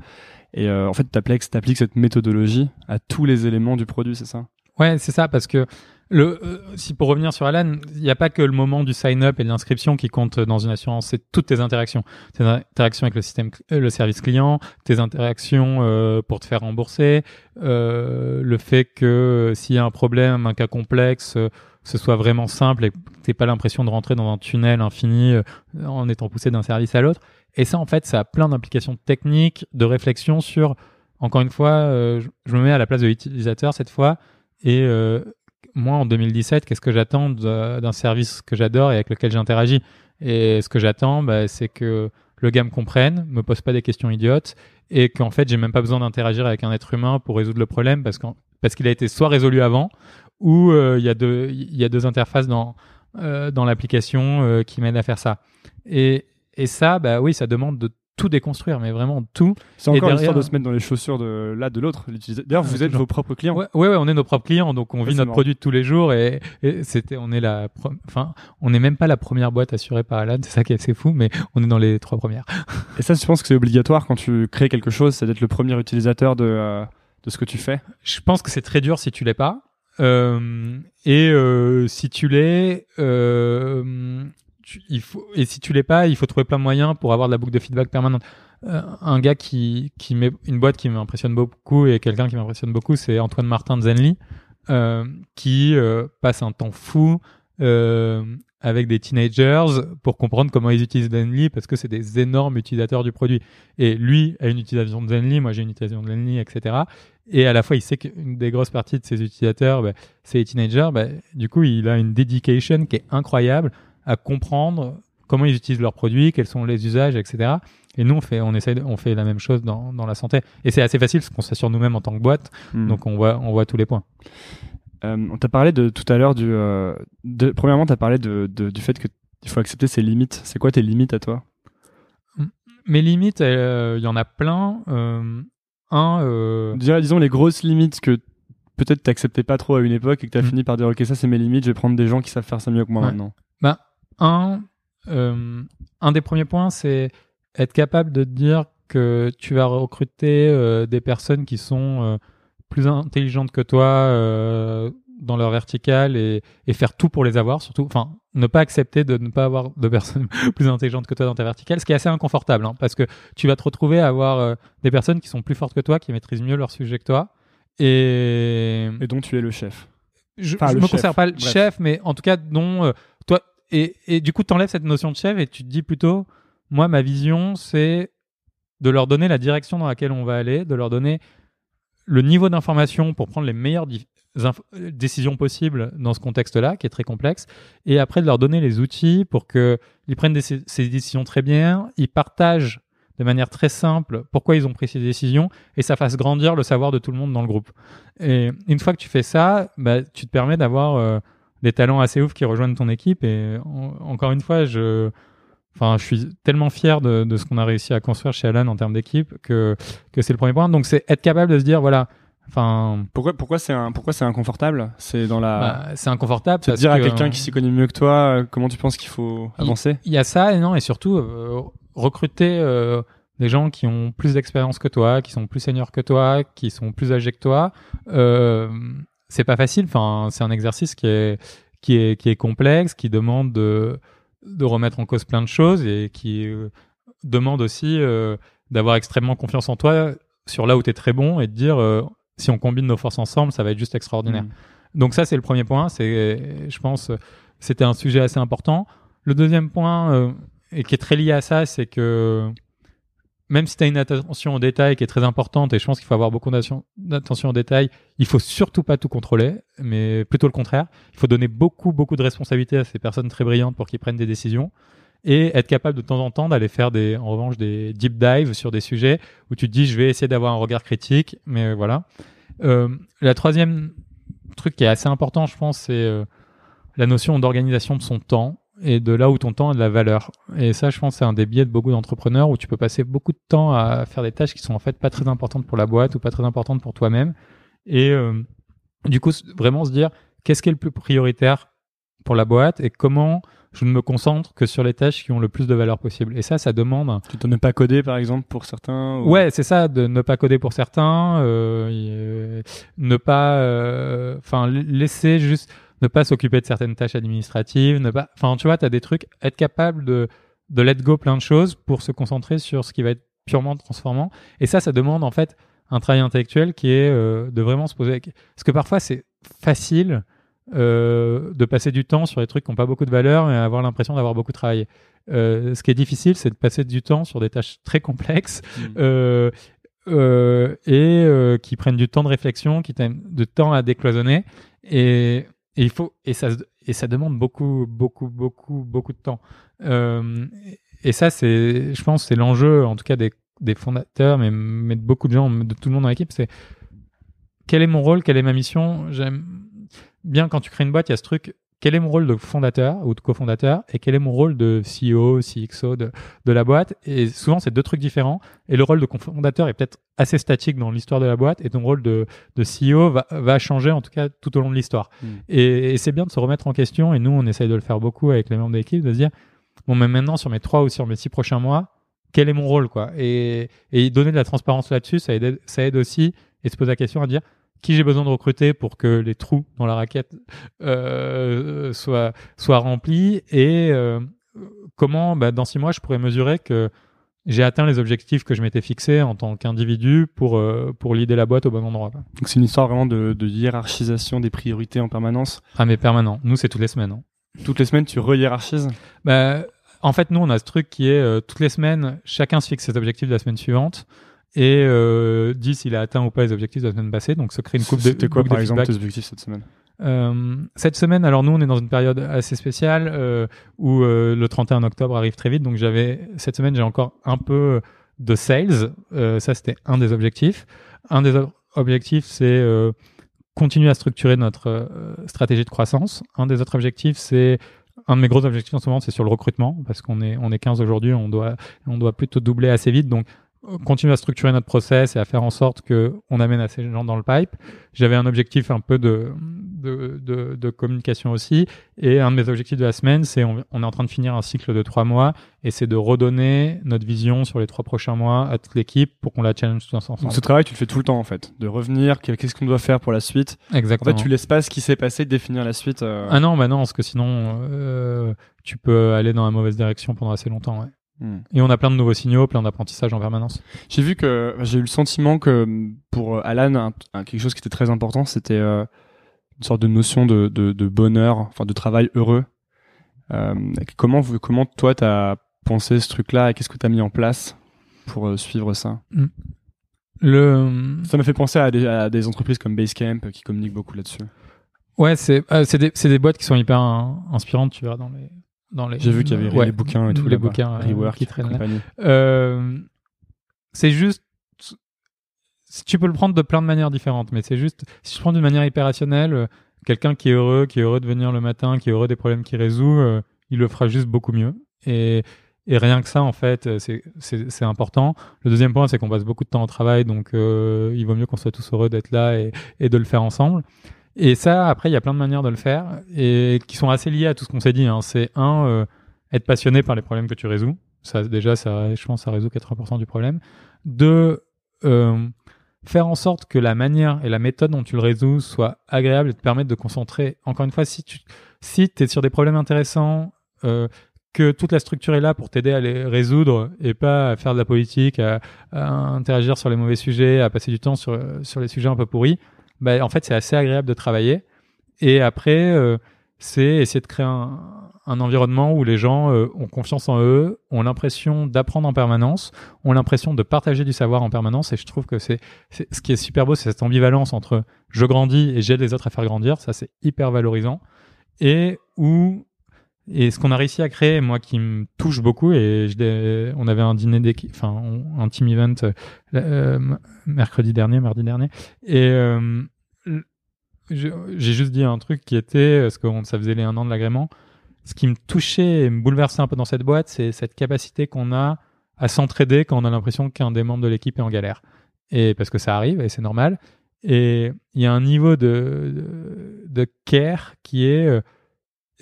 [SPEAKER 2] Et euh, en fait, tu appliques, cette méthodologie à tous les éléments du produit, c'est ça?
[SPEAKER 1] Ouais, c'est ça, parce que Le, euh, si pour revenir sur Alan, il n'y a pas que le moment du sign-up et de l'inscription qui compte dans une assurance, c'est toutes tes interactions. Tes interactions avec le système, euh, le service client, tes interactions euh, pour te faire rembourser, le fait que s'il y a un problème, un cas complexe, ce soit vraiment simple et que t'aies pas l'impression de rentrer dans un tunnel infini en étant poussé d'un service à l'autre. Et ça, en fait, ça a plein d'implications techniques, de réflexion sur, encore une fois, je, me mets à la place de l'utilisateur cette fois et moi, en 2017, qu'est-ce que j'attends d'un service que j'adore et avec lequel j'interagis? Et ce que j'attends, bah, c'est que le gars me comprenne, me pose pas des questions idiotes et qu'en fait, j'ai même pas besoin d'interagir avec un être humain pour résoudre le problème parce qu'il parce qu'il a été soit résolu avant ou euh, il y, a deux, y a deux interfaces dans, euh, dans l'application euh, qui m'aident à faire ça. Et, et ça, bah oui, ça demande de tout déconstruire, mais vraiment tout.
[SPEAKER 2] C'est encore une histoire de se mettre dans les chaussures de là de l'autre. D'ailleurs, vous êtes vos propres clients.
[SPEAKER 1] Ouais, ouais, on est nos propres clients, donc on vit notre produit tous les jours et, c'était, on est la, enfin, on n'est même pas la première boîte assurée par Alan, c'est ça qui est assez fou, mais on est dans les trois premières.
[SPEAKER 2] et ça, je pense que c'est obligatoire quand tu crées quelque chose, c'est d'être le premier utilisateur de euh, de ce que tu fais.
[SPEAKER 1] Je pense que c'est très dur si tu l'es pas. Euh, et euh, si tu l'es, euh, il faut, et si tu l'es pas, il faut trouver plein de moyens pour avoir de la boucle de feedback permanente. Euh, un gars qui, qui met une boîte qui m'impressionne beaucoup et quelqu'un qui m'impressionne beaucoup, c'est Antoine Martin de Zenly, euh, qui euh, passe un temps fou avec des teenagers pour comprendre comment ils utilisent Zenly parce que c'est des énormes utilisateurs du produit. Et lui a une utilisation de Zenly, moi j'ai une utilisation de Zenly, etc. Et à la fois, il sait qu'une des grosses parties de ses utilisateurs, bah, c'est les teenagers. Bah, du coup, il a une dedication qui est incroyable à comprendre comment ils utilisent leurs produits, quels sont les usages, etc. Et nous, on fait, on essaie, on fait la même chose dans, dans la santé. Et c'est assez facile parce qu'on s'assure nous-mêmes en tant que boîte, hmm. donc on voit, on voit tous les points.
[SPEAKER 2] Euh, on t'a parlé de tout à l'heure du. Euh, de, premièrement, tu as parlé de, de, du fait qu'il faut accepter ses limites. C'est quoi tes limites à toi?
[SPEAKER 1] Mes limites, euh, il y en a plein. Euh, un.
[SPEAKER 2] disons les grosses limites que peut-être t'acceptais pas trop à une époque et que tu as hmm. fini par dire ok ça c'est mes limites, je vais prendre des gens qui savent faire ça mieux que moi maintenant.
[SPEAKER 1] Bah, un, euh, un des premiers points, c'est être capable de dire que tu vas recruter euh, des personnes qui sont euh, plus intelligentes que toi dans leur verticale et, et, faire tout pour les avoir, surtout, enfin, ne pas accepter de ne pas avoir de personnes plus intelligentes que toi dans ta verticale, ce qui est assez inconfortable, hein, parce que tu vas te retrouver à avoir des personnes qui sont plus fortes que toi, qui maîtrisent mieux leur sujet que toi, et,
[SPEAKER 2] et dont tu es le chef.
[SPEAKER 1] Je, ne me considère pas le chef, mais en tout cas dont et, du coup, tu enlèves cette notion de chef et tu te dis plutôt, moi, ma vision, c'est de leur donner la direction dans laquelle on va aller, de leur donner le niveau d'information pour prendre les meilleures décisions possibles dans ce contexte-là, qui est très complexe, et après de leur donner les outils pour qu'ils prennent ces décisions très bien, ils partagent de manière très simple pourquoi ils ont pris ces décisions, et ça fasse grandir le savoir de tout le monde dans le groupe. Et une fois que tu fais ça, bah, tu te permets d'avoir... Euh, des talents assez ouf qui rejoignent ton équipe. Et encore une fois, je, enfin, je suis tellement fier de, de ce qu'on a réussi à construire chez Alan en termes d'équipe que, que c'est le premier point. Donc, c'est être capable de se dire, voilà, Enfin,
[SPEAKER 2] pourquoi pourquoi c'est un pourquoi c'est inconfortable? C'est dans la
[SPEAKER 1] bah, c'est inconfortable
[SPEAKER 2] de dire à quelqu'un qui s'y connaît mieux que toi euh, comment tu penses qu'il faut avancer?
[SPEAKER 1] Il y, a ça et non et surtout euh, recruter euh, des gens qui ont plus d'expérience que toi, qui sont plus seniors que toi, qui sont plus âgés que toi. C'est pas facile. Enfin, c'est un exercice qui est qui est qui est complexe, qui demande de de remettre en cause plein de choses et qui euh, demande aussi euh, d'avoir extrêmement confiance en toi sur là où tu es très bon et de dire euh, si on combine nos forces ensemble, ça va être juste extraordinaire. Mm. Donc ça c'est le premier point, c'est je pense c'était un sujet assez important. Le deuxième point et qui est très lié à ça, c'est que même si tu as une attention au détail qui est très importante, et je pense qu'il faut avoir beaucoup d'attention au détail, il faut surtout pas tout contrôler, mais plutôt le contraire. Il faut donner beaucoup, beaucoup de responsabilités à ces personnes très brillantes pour qu'ils prennent des décisions et être capable de temps en temps d'aller faire des, en revanche, des deep dives sur des sujets où tu te dis, je vais essayer d'avoir un regard critique, mais voilà. Euh, la troisième truc qui est assez important, je pense, c'est euh, la notion d'organisation de son temps et de là où ton temps a de la valeur. Et ça, je pense, c'est un des biais de beaucoup d'entrepreneurs où tu peux passer beaucoup de temps à faire des tâches qui sont en fait pas très importantes pour la boîte ou pas très importantes pour toi-même. Et euh, du coup, vraiment se dire qu'est-ce qui est le plus prioritaire pour la boîte et comment je ne me concentre que sur les tâches qui ont le plus de valeur possible. Et ça, ça demande.
[SPEAKER 2] Tu ne pas coder, par exemple, pour certains.
[SPEAKER 1] Ouais, c'est ça, de ne pas coder pour certains, euh, ne pas, euh, enfin, laisser juste ne pas s'occuper de certaines tâches administratives, ne pas, enfin, tu vois, tu as des trucs, être capable de, de let go plein de choses pour se concentrer sur ce qui va être purement transformant. Et ça, ça demande en fait un travail intellectuel qui est euh, de vraiment se poser. Parce que parfois, c'est facile euh, de passer du temps sur des trucs qui n'ont pas beaucoup de valeur et avoir l'impression d'avoir beaucoup travaillé. Euh, ce qui est difficile, c'est de passer du temps sur des tâches très complexes
[SPEAKER 2] Mm.
[SPEAKER 1] euh, et qui prennent du temps de réflexion, qui prennent du temps à décloisonner. Et, et il faut et ça et ça demande beaucoup, beaucoup, beaucoup, beaucoup de temps. Euh, et ça, c'est, je pense, c'est l'enjeu, en tout cas des, des fondateurs, mais, mais de beaucoup de gens, de tout le monde dans l'équipe, c'est quel est mon rôle, quelle est ma mission? J'aime bien quand tu crées une boîte, il y a ce truc. Quel est mon rôle de fondateur ou de cofondateur et quel est mon rôle de CEO, CXO de, de la boîte? Et souvent, c'est deux trucs différents. Et le rôle de cofondateur est peut-être assez statique dans l'histoire de la boîte et ton rôle de, de CEO va, va changer en tout cas tout au long de l'histoire.
[SPEAKER 2] Mm.
[SPEAKER 1] Et, et c'est bien de se remettre en question. Et nous, on essaye de le faire beaucoup avec les membres de l'équipe, de se dire bon, mais maintenant sur mes trois ou sur mes six prochains mois, quel est mon rôle quoi? Et, et donner de la transparence là-dessus, ça aide, ça aide aussi et se poser la question à dire qui j'ai besoin de recruter pour que les trous dans la raquette euh, soient, soient remplis et euh, comment bah, dans six mois je pourrais mesurer que j'ai atteint les objectifs que je m'étais fixés en tant qu'individu pour, euh, pour la boîte au bon endroit.
[SPEAKER 2] Donc c'est une histoire vraiment de, de hiérarchisation des priorités en permanence.
[SPEAKER 1] Ah mais permanent, nous c'est toutes les semaines. hein.
[SPEAKER 2] Toutes les semaines, tu re-hiérarchises?
[SPEAKER 1] Bah, en fait, nous, on a ce truc qui est euh, toutes les semaines, chacun se fixe ses objectifs de la semaine suivante et euh, dit s'il a atteint ou pas les objectifs de la semaine passée. Donc, se crée une coupe de
[SPEAKER 2] C'était quoi, par exemple, tes objectifs cette semaine?
[SPEAKER 1] Euh, cette semaine, alors nous, on est dans une période assez spéciale euh, où euh, le 31 octobre arrive très vite. Donc, j'avais cette semaine, j'ai encore un peu de sales. Euh, ça, c'était un des objectifs. Un des objectifs, c'est euh, continuer à structurer notre stratégie de croissance. Un des autres objectifs, c'est un de mes gros objectifs en ce moment, c'est sur le recrutement, parce qu'on est, on est 15 aujourd'hui, on doit, on doit plutôt doubler assez vite. Donc, continuer à structurer notre process et à faire en sorte que on amène assez de gens dans le pipe. J'avais un objectif un peu de, de, de, de communication aussi. Et un de mes objectifs de la semaine, c'est on, on est en train de finir un cycle de trois mois et c'est de redonner notre vision sur les trois prochains mois à toute l'équipe pour qu'on la challenge tous ensemble.
[SPEAKER 2] Donc ce travail, tu le fais tout le temps en fait, de revenir, que- qu'est-ce qu'on doit faire pour la suite? En
[SPEAKER 1] Exactement.
[SPEAKER 2] fait, tu laisses pas ce qui s'est passé définir la suite. euh,
[SPEAKER 1] Ah non, bah non, parce que sinon, euh, tu peux aller dans la mauvaise direction pendant assez longtemps. ouais.
[SPEAKER 2] Hmm.
[SPEAKER 1] Et on a plein de nouveaux signaux, plein d'apprentissages en permanence.
[SPEAKER 2] J'ai vu que j'ai eu le sentiment que pour Alan, un- un- quelque chose qui était très important, c'était euh, une sorte de notion de, de, de bonheur, enfin de travail heureux. Euh, comment, vous- comment toi, t'as pensé ce truc-là et qu'est-ce que t'as mis en place pour euh, suivre ça
[SPEAKER 1] Le,
[SPEAKER 2] Ça m'a fait penser à des, à des entreprises comme Basecamp euh, qui communiquent beaucoup là-dessus.
[SPEAKER 1] ouais, c'est, euh, des, des boîtes qui sont hyper in- inspirantes, tu verras dans les, dans les.
[SPEAKER 2] J'ai vu qu'il y avait
[SPEAKER 1] Ouais,
[SPEAKER 2] les bouquins et tout.
[SPEAKER 1] les bouquins euh,
[SPEAKER 2] Rework
[SPEAKER 1] qui traînent là. Euh, c'est juste, si tu peux le prendre de plein de manières différentes, mais c'est juste, si je prends d'une manière hyper rationnelle, euh, quelqu'un qui est heureux, qui est heureux de venir le matin, qui est heureux des problèmes qu'il résout, euh, il le fera juste beaucoup mieux. Et, et rien que ça, en fait, c'est- important. Le deuxième point, c'est qu'on passe beaucoup de temps au travail, donc euh, il vaut mieux qu'on soit tous heureux d'être là et, et de le faire ensemble. Et ça, après, il y a plein de manières de le faire et qui sont assez liées à tout ce qu'on s'est dit. hein. C'est un, euh, être passionné par les problèmes que tu résous. Ça, déjà, ça, je pense, ça résout 80% du problème. Deux, euh, faire en sorte que la manière et la méthode dont tu le résous soit agréable et te permettre de concentrer. Encore une fois, si tu si es sur des problèmes intéressants, euh, que toute la structure est là pour t'aider à les résoudre et pas à faire de la politique, à, à interagir sur les mauvais sujets, à passer du temps sur, sur les sujets un peu pourris, bah, en fait, c'est assez agréable de travailler. Et après, euh, c'est essayer de créer un, un environnement où les gens euh, ont confiance en eux, ont l'impression d'apprendre en permanence, ont l'impression de partager du savoir en permanence. Et je trouve que c'est ce qui est super beau, c'est cette ambivalence entre je grandis et j'aide les autres à faire grandir. Ça, c'est hyper valorisant. Et où et ce qu'on a réussi à créer, moi, qui me touche beaucoup, et on avait un dîner d'équipe, enfin, un team event euh, euh, mercredi dernier, mardi dernier, et euh, j'ai juste dit un truc qui était, parce que ça faisait les un an de l'agrément, ce qui me touchait et me bouleversait un peu dans cette boîte, c'est cette capacité qu'on a à s'entraider quand on a l'impression qu'un des membres de l'équipe est en galère. Et parce que ça arrive, et c'est normal. Et il y a un niveau de, de, de care qui est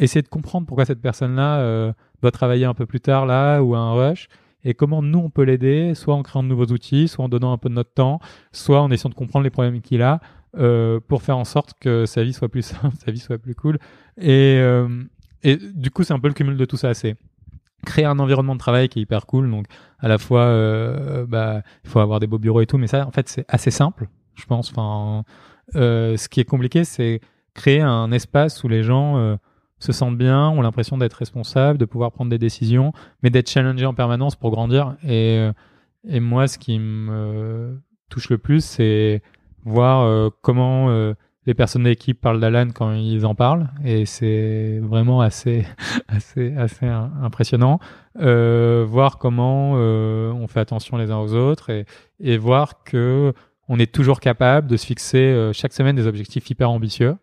[SPEAKER 1] essayer de comprendre pourquoi cette personne-là euh, doit travailler un peu plus tard là ou à un rush et comment nous on peut l'aider, soit en créant de nouveaux outils, soit en donnant un peu de notre temps, soit en essayant de comprendre les problèmes qu'il a euh, pour faire en sorte que sa vie soit plus simple, sa vie soit plus cool. Et, euh, et du coup, c'est un peu le cumul de tout ça. C'est créer un environnement de travail qui est hyper cool. Donc, à la fois, bah, il faut avoir des beaux bureaux et tout, mais ça, en fait, c'est assez simple, je pense. Enfin, ce qui est compliqué, c'est créer un espace où les gens se sentent bien, ont l'impression d'être responsables, de pouvoir prendre des décisions, mais d'être challengés en permanence pour grandir. Et, euh, moi, ce qui me touche le plus, c'est voir euh, comment euh, les personnes de l'équipe parlent d'Alan quand ils en parlent. Et c'est vraiment assez assez assez impressionnant. Voir comment on fait attention les uns aux autres et, et voir que on est toujours capable de se fixer chaque semaine des objectifs hyper ambitieux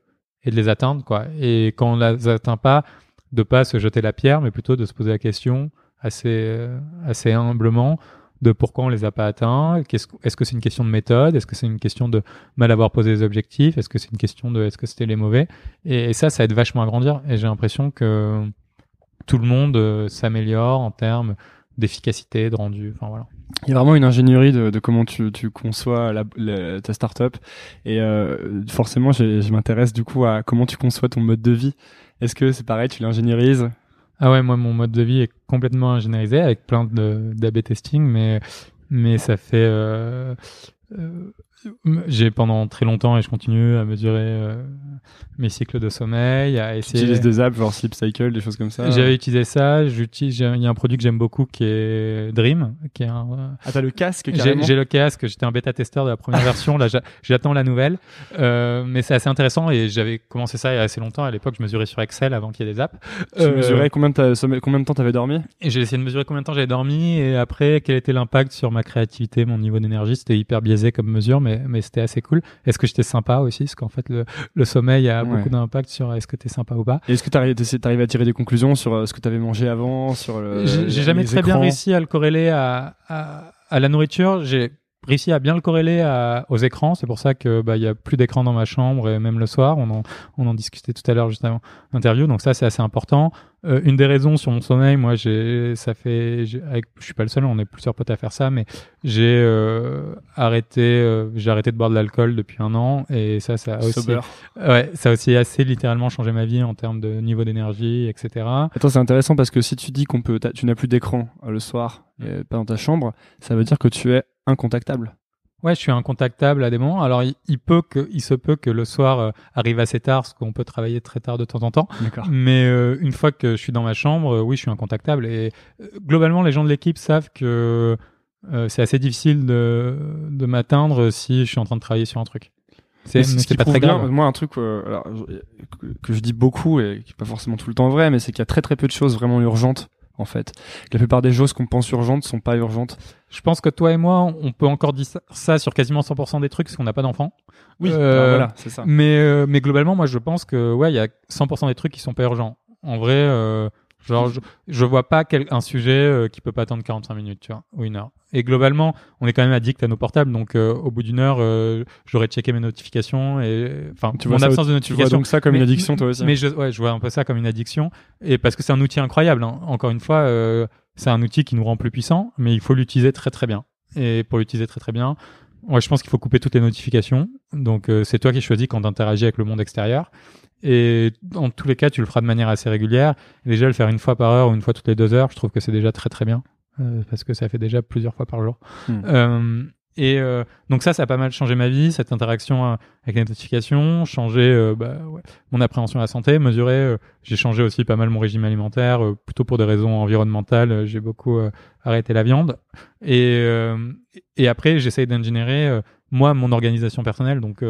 [SPEAKER 1] et de les atteindre quoi et quand on les atteint pas de pas se jeter la pierre mais plutôt de se poser la question assez euh, assez humblement de pourquoi on les a pas atteints. Est-ce est -ce que c'est une question de méthode Est-ce que c'est une question de mal avoir posé les objectifs Est-ce que c'est une question de est-ce que c'était les mauvais? Et, et, ça, ça aide vachement à grandir. Et j'ai l'impression que tout le monde euh, s'améliore en termes d'efficacité, de rendu. Enfin voilà.
[SPEAKER 2] Il y a vraiment une ingénierie de, de comment tu, tu conçois la, la, ta startup. Et euh, forcément, je m'intéresse du coup à comment tu conçois ton mode de vie. Est-ce que c'est pareil, tu l'ingénierises?
[SPEAKER 1] Ah ouais, moi mon mode de vie est complètement ingénierisé avec plein d'AB testing, mais mais ça fait euh, euh, j'ai pendant très longtemps et je continue à mesurer euh, mes cycles de sommeil, à essayer.
[SPEAKER 2] Tu utilises des apps genre Sleep Cycle, des choses comme ça.
[SPEAKER 1] J'avais utilisé ça. J'utilise. Il y a un produit que j'aime beaucoup qui est Dream, qui est un.
[SPEAKER 2] Ah t'as le casque
[SPEAKER 1] J'ai le casque. J'étais un bêta testeur de la première version. Là, j'attends la nouvelle. Euh, mais c'est assez intéressant et j'avais commencé ça il y a assez longtemps. À l'époque, je mesurais sur Excel avant qu'il y ait des apps.
[SPEAKER 2] Tu euh, mesurais combien de, combien de temps t'avais dormi?
[SPEAKER 1] Et j'ai essayé de mesurer combien de temps j'avais dormi et après quel était l'impact sur ma créativité, mon niveau d'énergie. C'était hyper biaisé comme mesure, mais mais c'était assez cool. Est-ce que j'étais sympa aussi? Parce qu'en fait, le, le sommeil a ouais. beaucoup d'impact sur est-ce que tu es sympa ou pas?
[SPEAKER 2] est-ce que tu arrives à tirer des conclusions sur euh, ce que tu avais mangé avant sur
[SPEAKER 1] J'ai jamais très bien réussi à le corréler à, à, à la nourriture. J'ai réussi à bien le corréler à, aux écrans. C'est pour ça que bah il y a plus d'écran dans ma chambre et même le soir. On en, on en discutait tout à l'heure juste avant l'interview. Donc ça c'est assez important. Euh, une des raisons sur mon sommeil, moi j'ai ça fait avec, je suis pas le seul, on est plusieurs potes à faire ça, mais j'ai euh, arrêté euh, j'ai arrêté de boire de l'alcool depuis un an et ça ça a aussi ouais ça a aussi assez littéralement changé ma vie en termes de niveau d'énergie etc.
[SPEAKER 2] Attends c'est intéressant parce que si tu dis qu'on peut tu n'as plus d'écran le soir et pas dans ta chambre, ça veut dire que tu es incontactable.
[SPEAKER 1] Ouais, je suis incontactable à des moments. Alors, il, il peut que, il se peut que le soir euh, arrive assez tard, parce qu'on peut travailler très tard de temps en temps. Mais euh, une fois que je suis dans ma chambre, euh, oui, je suis incontactable. Et globalement, les gens de l'équipe savent que c'est assez difficile de, de m'atteindre si je suis en train de travailler sur un truc.
[SPEAKER 2] C'est pas très grave. Bien, moi, un truc alors, que je dis beaucoup et qui est pas forcément tout le temps vrai, mais c'est qu'il y a très très peu de choses vraiment urgentes en fait. La plupart des choses qu'on pense urgentes sont pas urgentes.
[SPEAKER 1] Je pense que toi et moi, on peut encore dire ça sur quasiment 100% des trucs parce qu'on n'a pas d'enfants.
[SPEAKER 2] Oui, euh, voilà, c'est ça.
[SPEAKER 1] Mais, euh, mais globalement, moi, je pense que ouais, il y a 100% des trucs qui sont pas urgents. En vrai, euh, genre, je, je vois pas quel, un sujet euh, qui peut pas attendre 45 minutes, tu vois, ou une heure. Et globalement, on est quand même addict à nos portables, donc euh, au bout d'une heure, euh, j'aurais checké mes notifications et enfin
[SPEAKER 2] mon absence de notification. Tu vois donc ça comme
[SPEAKER 1] mais,
[SPEAKER 2] une addiction, toi aussi.
[SPEAKER 1] Mais je, ouais, je vois un peu ça comme une addiction, et parce que c'est un outil incroyable. Hein. Encore une fois, euh, c'est un outil qui nous rend plus puissants, mais il faut l'utiliser très très bien. Et pour l'utiliser très très bien, ouais, je pense qu'il faut couper toutes les notifications. Donc euh, c'est toi qui choisis quand tu interagis avec le monde extérieur. Et dans tous les cas, tu le feras de manière assez régulière. Déjà, le faire une fois par heure ou une fois toutes les deux heures, je trouve que c'est déjà très très bien. Euh, parce que ça fait déjà plusieurs fois par jour.
[SPEAKER 2] Hmm.
[SPEAKER 1] Euh, et euh, donc ça, ça a pas mal changé ma vie, cette interaction euh, avec les notifications, changé euh, bah, ouais, mon appréhension à la santé, mesuré. Euh, j'ai changé aussi pas mal mon régime alimentaire, plutôt pour des raisons environnementales. j'ai beaucoup arrêté la viande. Et, et après, j'essaye d'ingénierer moi mon organisation personnelle. Donc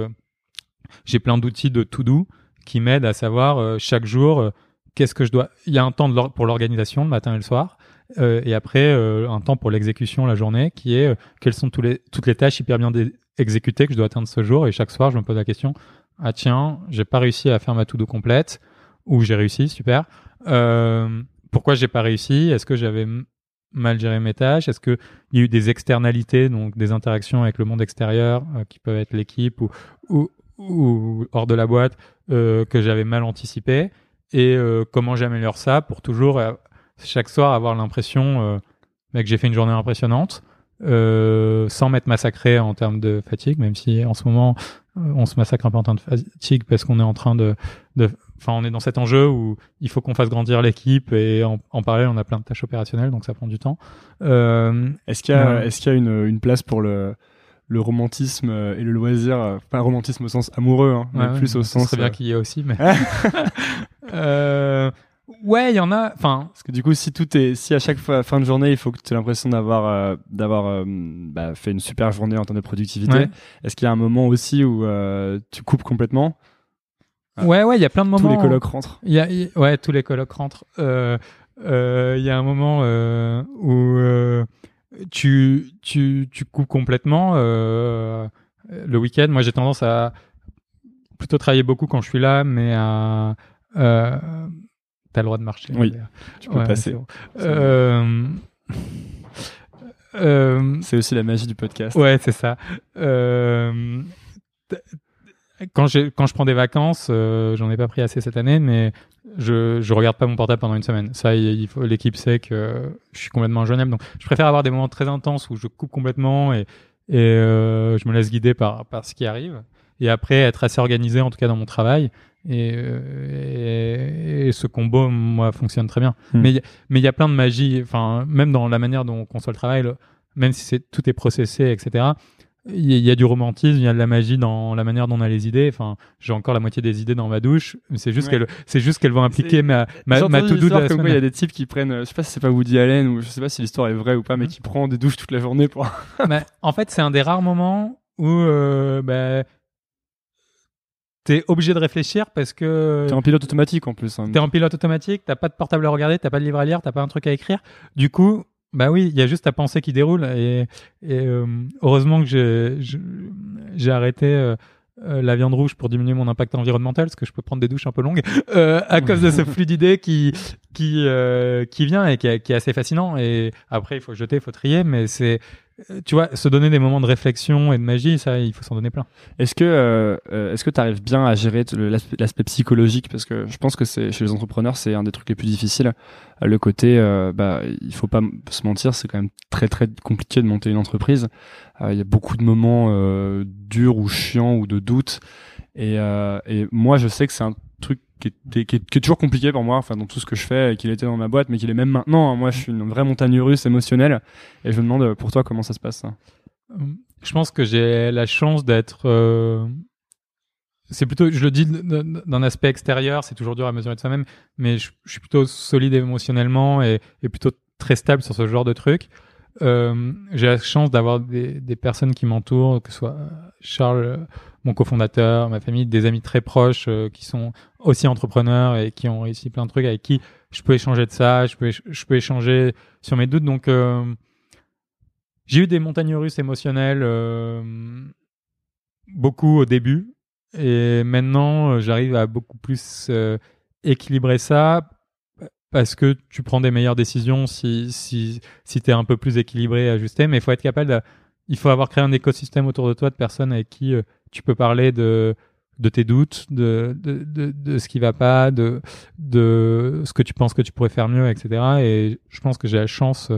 [SPEAKER 1] j'ai plein d'outils de to do qui m'aident à savoir chaque jour qu'est-ce que je dois. Il y a un temps de pour l'organisation le matin et le soir euh, et après euh, un temps pour l'exécution la journée qui est euh, quelles sont tous les, toutes les tâches hyper bien exécutées que je dois atteindre ce jour et chaque soir je me pose la question ah tiens j'ai pas réussi à faire ma to-do complète ou j'ai réussi super euh, pourquoi j'ai pas réussi est-ce que j'avais mal géré mes tâches Est-ce qu'il y a eu des externalités, donc des interactions avec le monde extérieur, euh, qui peuvent être l'équipe ou, ou, ou, hors de la boîte, euh, que j'avais mal anticipé Et euh, comment j'améliore ça pour toujours chaque soir avoir l'impression euh, mais que j'ai fait une journée impressionnante. Euh, sans m'être massacré en termes de fatigue, même si en ce moment euh, on se massacre un peu en termes de fatigue parce qu'on est en train de, de, enfin on est dans cet enjeu où il faut qu'on fasse grandir l'équipe et en, en, parallèle on a plein de tâches opérationnelles donc ça prend du temps.
[SPEAKER 2] Euh, est-ce qu'il y a, est-ce qu'il y a une, une place pour le le romantisme et le loisir, pas romantisme au sens amoureux, hein, mais plus au sens.
[SPEAKER 1] C'est bien qu'il y ait aussi, mais. euh, Ouais, il y en a. Enfin,
[SPEAKER 2] parce que du coup, si tout est, si à chaque fois, fin de journée, il faut que tu aies l'impression d'avoir, euh, d'avoir euh, bah, fait une super journée en termes de productivité. Est-ce qu'il y a un moment aussi où euh, tu coupes complètement?
[SPEAKER 1] Ouais, ouais, il y a plein de moments.
[SPEAKER 2] Tous les colocs rentrent.
[SPEAKER 1] Y a, ouais, tous les colocs rentrent. Il y a un moment où tu, tu, tu coupes complètement le week-end. Moi, j'ai tendance à plutôt travailler beaucoup quand je suis là, mais à T'as le droit de marcher.
[SPEAKER 2] Oui, tu peux passer.
[SPEAKER 1] Euh,
[SPEAKER 2] euh... c'est aussi la magie du podcast.
[SPEAKER 1] Ouais, c'est ça. Euh... Quand, quand je prends des vacances, euh, j'en ai pas pris assez cette année, mais je, je regarde pas mon portable pendant une semaine. Ça, il faut, l'équipe sait que je suis complètement injoignable. Donc, je préfère avoir des moments très intenses où je coupe complètement et, et euh, je me laisse guider par, par ce qui arrive. Et après, être assez organisé, en tout cas dans mon travail. Euh, et, et, ce combo, moi, fonctionne très bien. Hmm. Mais mais il y a plein de magie, enfin, même dans la manière dont on conçoit le travail, même si c'est tout est processé, etc. Il y, a du romantisme, il y a de la magie dans la manière dont on a les idées. Enfin, j'ai encore la moitié des idées dans ma douche. C'est juste qu'elle, c'est juste qu'elles vont impliquer ma ma, ma
[SPEAKER 2] to do de Il y a des types qui prennent, je sais pas si c'est pas Woody Allen ou je sais pas si l'histoire est vraie ou pas, mais hmm. qui prend des douches toute la journée pour.
[SPEAKER 1] mais en fait, c'est un des rares moments où euh, bah, t'es obligé de réfléchir parce que.
[SPEAKER 2] T'es en pilote automatique en plus. Hein.
[SPEAKER 1] T'es en pilote automatique, t'as pas de portable à regarder, t'as pas de livre à lire, t'as pas un truc à écrire. Du coup, bah oui, il y a juste ta pensée qui déroule. Et, et euh, heureusement que j'ai arrêté. Euh, euh, la viande rouge pour diminuer mon impact environnemental parce que je peux prendre des douches un peu longues euh, à cause de ce flux d'idées qui qui euh, qui vient et qui, qui, est assez fascinant et après il faut jeter il faut trier mais c'est tu vois, se donner des moments de réflexion et de magie, ça, il faut s'en donner plein.
[SPEAKER 2] Est-ce que, euh, euh est-ce que tu arrives bien à gérer l'aspect psychologique? Parce que je pense que c'est chez les entrepreneurs, c'est un des trucs les plus difficiles. Le côté, euh, bah, il faut pas se mentir, c'est quand même très très compliqué de monter une entreprise. Euh, il y a beaucoup de moments euh, durs ou chiants ou de doutes. Et, et moi, je sais que c'est un qui est, toujours compliqué pour moi, enfin dans tout ce que je fais, qu'il était dans ma boîte, mais qu'il est même maintenant. Hein. Moi, je suis une vraie montagne russe émotionnelle, et je me demande pour toi comment ça se passe.
[SPEAKER 1] Euh, je pense que j'ai la chance d'être. Euh... C'est plutôt, je le dis d'un aspect extérieur, c'est toujours dur à mesurer de soi-même, mais je, je, suis plutôt solide émotionnellement et, et, plutôt très stable sur ce genre de truc. Euh, j'ai la chance d'avoir des, personnes qui m'entourent, que ce soit Charles mon cofondateur, ma famille, des amis très proches euh, qui sont aussi entrepreneurs et qui ont réussi plein de trucs avec qui je peux échanger de ça, je peux, échanger sur mes doutes. Donc, euh, j'ai eu des montagnes russes émotionnelles euh, beaucoup au début. Et maintenant, j'arrive à beaucoup plus équilibrer ça parce que tu prends des meilleures décisions si, si, si tu es un peu plus équilibré et ajusté. Mais il faut être capable de, il faut avoir créé un écosystème autour de toi de personnes avec qui tu peux parler de de tes doutes, de, de, de, de, ce qui va pas, de, de ce que tu penses que tu pourrais faire mieux, etc. Et je pense que j'ai la chance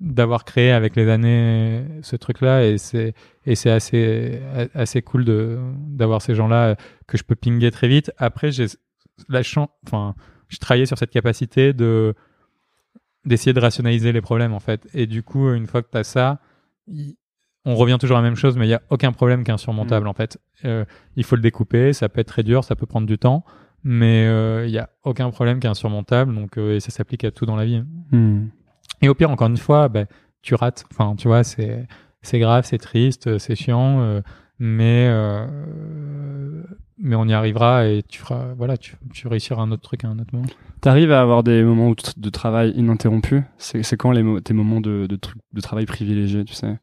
[SPEAKER 1] d'avoir créé avec les années ce truc-là et c'est et c'est assez assez cool de d'avoir ces gens-là que je peux pinguer très vite. Après, j'ai la chance, enfin, je travaillais sur cette capacité de d'essayer de rationaliser les problèmes en fait. Et du coup, une fois que tu as ça, on revient toujours à la même chose, mais il n'y a aucun problème qui est insurmontable mm. en fait. Euh, il faut le découper, ça peut être très dur, ça peut prendre du temps, mais euh, il n'y a aucun problème qui est insurmontable, donc euh, et ça s'applique à tout dans la vie. Mm. Et au pire, encore une fois, bah, tu rates. Enfin, tu vois, c'est c'est grave, c'est triste, c'est chiant, mais mais on y arrivera et tu feras, voilà, tu, tu réussiras un autre truc à un autre moment.
[SPEAKER 2] T'arrives à avoir des moments de travail ininterrompus? C'est quand les tes moments de, de, de travail privilégiés, tu sais?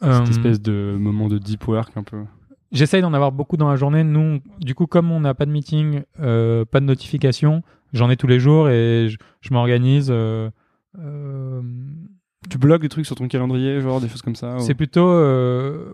[SPEAKER 2] Cette euh, espèce de moment de deep work un peu.
[SPEAKER 1] J'essaye d'en avoir beaucoup dans la journée. Nous, du coup, comme on n'a pas de meeting, euh, pas de notification, j'en ai tous les jours et je, m'organise. Euh,
[SPEAKER 2] tu bloques des trucs sur ton calendrier, genre des choses comme ça
[SPEAKER 1] C'est plutôt,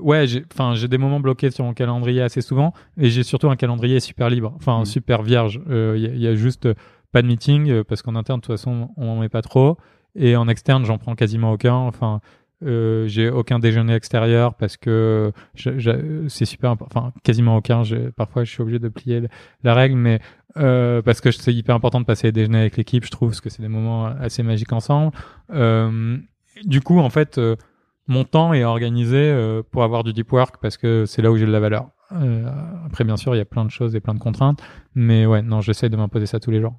[SPEAKER 1] ouais, enfin, j'ai des moments bloqués sur mon calendrier assez souvent, et j'ai surtout un calendrier super libre, enfin mm. super vierge. Il y, a juste pas de meeting parce qu'en interne, de toute façon, on n'en met pas trop. et en externe, j'en prends quasiment aucun. Enfin, euh, j'ai aucun déjeuner extérieur parce que c'est super enfin quasiment aucun parfois je suis obligé de plier la règle mais euh, parce que c'est hyper important de passer les déjeuners avec l'équipe je trouve parce que c'est des moments assez magiques ensemble euh, du coup en fait euh, mon temps est organisé euh, pour avoir du deep work parce que c'est là où j'ai de la valeur. Après bien sûr il y a plein de choses et plein de contraintes mais ouais non j'essaie de m'imposer ça tous les jours.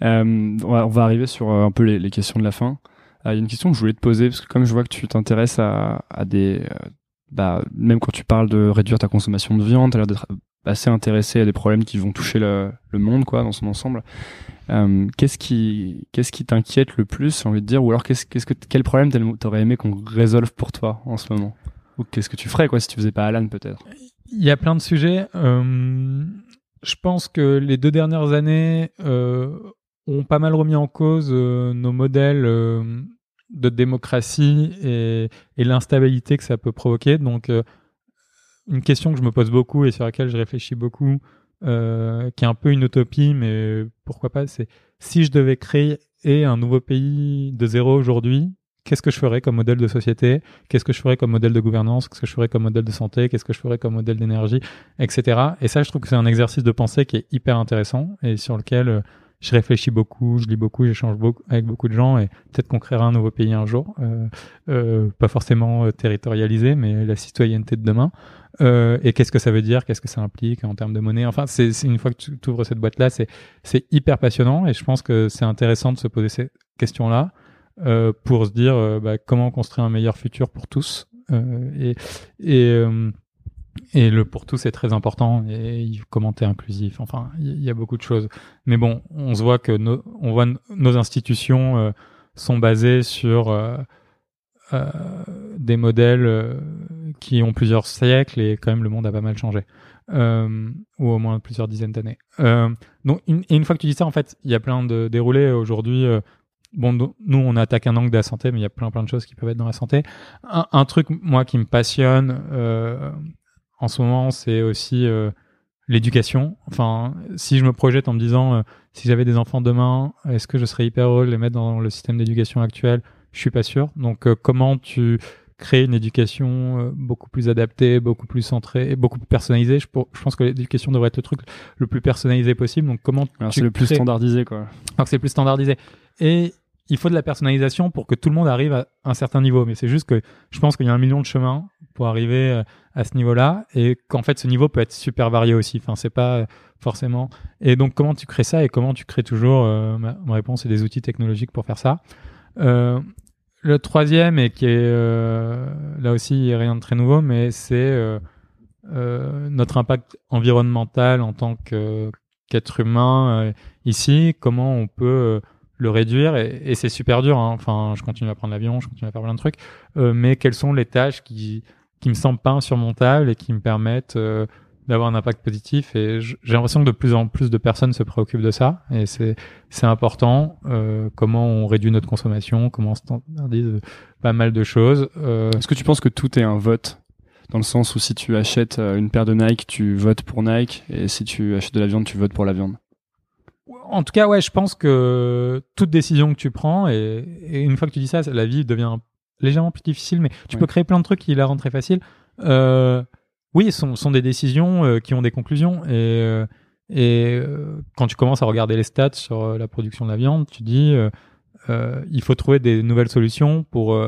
[SPEAKER 2] On va, on, va, arriver sur un peu les, les questions de la fin. Euh, il y a une question que je voulais te poser, parce que comme je vois que tu t'intéresses à, à, des... Euh, bah, même quand tu parles de réduire ta consommation de viande, tu as l'air d'être assez intéressé à des problèmes qui vont toucher le, monde quoi dans son ensemble. Euh, qu'est-ce qui qu'est-ce qui t'inquiète le plus, j'ai envie de dire, ou alors qu'est-ce qu'est-ce que quel problème t'aurais aimé qu'on résolve pour toi en ce moment, ou qu'est-ce que tu ferais quoi si tu faisais pas Alan peut-être?
[SPEAKER 1] Il y a plein de sujets. Euh, je pense que les deux dernières années euh, ont pas mal remis en cause nos modèles de démocratie et, l'instabilité que ça peut provoquer. Donc, une question que je me pose beaucoup et sur laquelle je réfléchis beaucoup, euh, qui est un peu une utopie, mais pourquoi pas, c'est si je devais créer un nouveau pays de zéro aujourd'hui, qu'est-ce que je ferais comme modèle de société, qu'est-ce que je ferais comme modèle de gouvernance, qu'est-ce que je ferais comme modèle de santé, qu'est-ce que je ferais comme modèle d'énergie, etc. Et ça, je trouve que c'est un exercice de pensée qui est hyper intéressant et sur lequel euh, je réfléchis beaucoup, je lis beaucoup, j'échange beaucoup avec beaucoup de gens et peut-être qu'on créera un nouveau pays un jour, euh, euh, pas forcément euh, territorialisé, mais la citoyenneté de demain. Euh, et qu'est-ce que ça veut dire? Qu'est-ce que ça implique en termes de monnaie? Enfin, c'est une fois que tu ouvres cette boîte-là, c'est hyper passionnant et je pense que c'est intéressant de se poser ces questions-là euh, pour se dire bah, comment construire un meilleur futur pour tous. et le pour tous est très important et comment inclusif. Enfin, il y, a beaucoup de choses. Mais bon, on se voit que on voit nos institutions euh, sont basées sur euh, euh, des modèles euh, qui ont plusieurs siècles et quand même le monde a pas mal changé. Euh, ou au moins plusieurs dizaines d'années. donc, une, et une fois que tu dis ça, en fait, il y a plein de déroulés aujourd'hui. bon, nous, on attaque un angle de la santé, mais il y a plein plein de choses qui peuvent être dans la santé. Un, un truc, moi, qui me passionne en ce moment, c'est aussi euh, l'éducation. Enfin, si je me projette en me disant, euh, si j'avais des enfants demain, est-ce que je serais hyper heureux de les mettre dans le système d'éducation actuel? Je suis pas sûr. Donc, euh, comment tu crées une éducation beaucoup plus adaptée, beaucoup plus centrée et beaucoup plus personnalisée je, je, pense que l'éducation devrait être le truc le plus personnalisé possible. Donc, comment
[SPEAKER 2] c'est le plus standardisé, quoi.
[SPEAKER 1] Alors, c'est le plus standardisé. Et il faut de la personnalisation pour que tout le monde arrive à un certain niveau. Mais c'est juste que je pense qu'il y a un million de chemins pour arriver euh, à ce niveau-là et qu'en fait ce niveau peut être super varié aussi. Enfin, c'est pas euh, forcément. Et donc comment tu crées ça et comment tu crées toujours euh, ma, réponse c'est des outils technologiques pour faire ça? Euh, le troisième et qui est euh, là aussi rien de très nouveau, mais c'est notre impact environnemental en tant qu'être humain ici. Comment on peut le réduire et, c'est super dur. Hein. Enfin, je continue à prendre l'avion, je continue à faire plein de trucs, euh, mais quelles sont les tâches qui qui me semblent pas insurmontables et qui me permettent euh, d'avoir un impact positif et j'ai l'impression que de plus en plus de personnes se préoccupent de ça et c'est c'est important euh, comment on réduit notre consommation comment on standardise pas mal de choses
[SPEAKER 2] euh, est-ce que tu penses que tout est un vote? Dans le sens où si tu achètes euh, une paire de Nike tu votes pour Nike et si tu achètes de la viande tu votes pour la viande?
[SPEAKER 1] En tout cas, ouais, je pense que toute décision que tu prends, et, une fois que tu dis ça, la vie devient légèrement plus difficile, mais tu peux créer plein de trucs qui la rendent très facile. Euh, oui, ce sont, sont, des décisions euh, qui ont des conclusions. Et, euh, et euh, quand tu commences à regarder les stats sur la production de la viande, tu dis il faut trouver des nouvelles solutions pour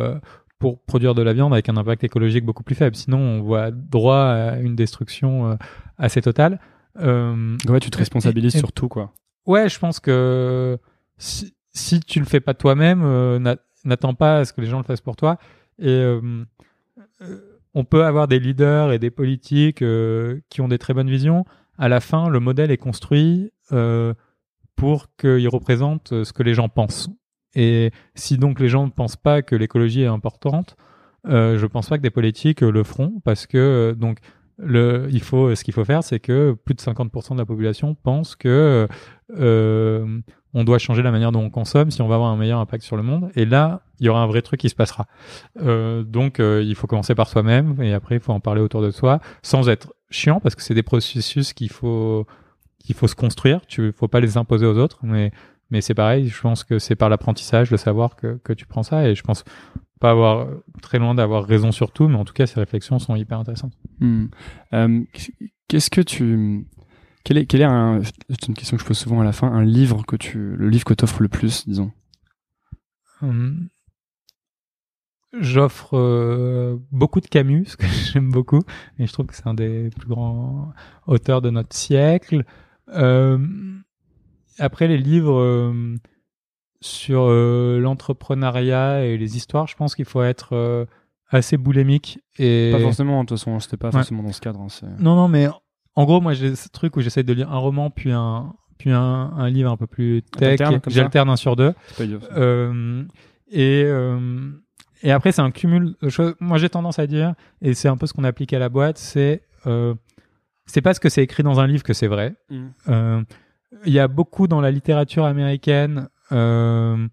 [SPEAKER 1] pour produire de la viande avec un impact écologique beaucoup plus faible. Sinon, on voit droit à une destruction assez totale.
[SPEAKER 2] ouais, tu te responsabilises sur tout, quoi.
[SPEAKER 1] Ouais, je pense que si, si tu le fais pas toi-même, n'attends pas à ce que les gens le fassent pour toi. Et on peut avoir des leaders et des politiques qui ont des très bonnes visions. À la fin, le modèle est construit pour qu'il représente ce que les gens pensent. Et si donc les gens ne pensent pas que l'écologie est importante, euh, je pense pas que des politiques le feront parce que donc le, il faut, ce qu'il faut faire, c'est que plus de 50% de la population pense que euh, on doit changer la manière dont on consomme si on va avoir un meilleur impact sur le monde. Et là, il y aura un vrai truc qui se passera. Euh, donc, euh, il faut commencer par soi-même et après, il faut en parler autour de soi sans être chiant parce que c'est des processus qu'il faut qu'il faut se construire. Tu faut pas les imposer aux autres, mais mais c'est pareil. Je pense que c'est par l'apprentissage de savoir que, que tu prends ça. Et je pense pas avoir très loin d'avoir raison sur tout, mais en tout cas, ces réflexions sont hyper intéressantes.
[SPEAKER 2] Hmm. Euh, qu'est-ce que tu. Quel est, quel est un. C'est une question que je pose souvent à la fin. Un livre que tu. Le livre que tu offres le plus, disons?
[SPEAKER 1] Hum. J'offre euh, beaucoup de Camus, ce que j'aime beaucoup, et je trouve que c'est un des plus grands auteurs de notre siècle. Euh, après, les livres euh, sur euh, l'entrepreneuriat et les histoires, je pense qu'il faut être euh, assez boulémique. Et...
[SPEAKER 2] Pas forcément, de toute façon, c'était pas forcément dans ce cadre. Hein,
[SPEAKER 1] non, non, mais en gros, moi, j'ai ce truc où j'essaie de lire un roman, puis un, puis un, un livre un peu plus tech. J'alterne un sur deux. Euh, et, euh, et après, c'est un cumul de choses. Moi, j'ai tendance à dire, et c'est un peu ce qu'on applique à la boîte, c'est c'est parce que c'est écrit dans un livre que c'est vrai. Mm. Il y a beaucoup dans la littérature américaine euh,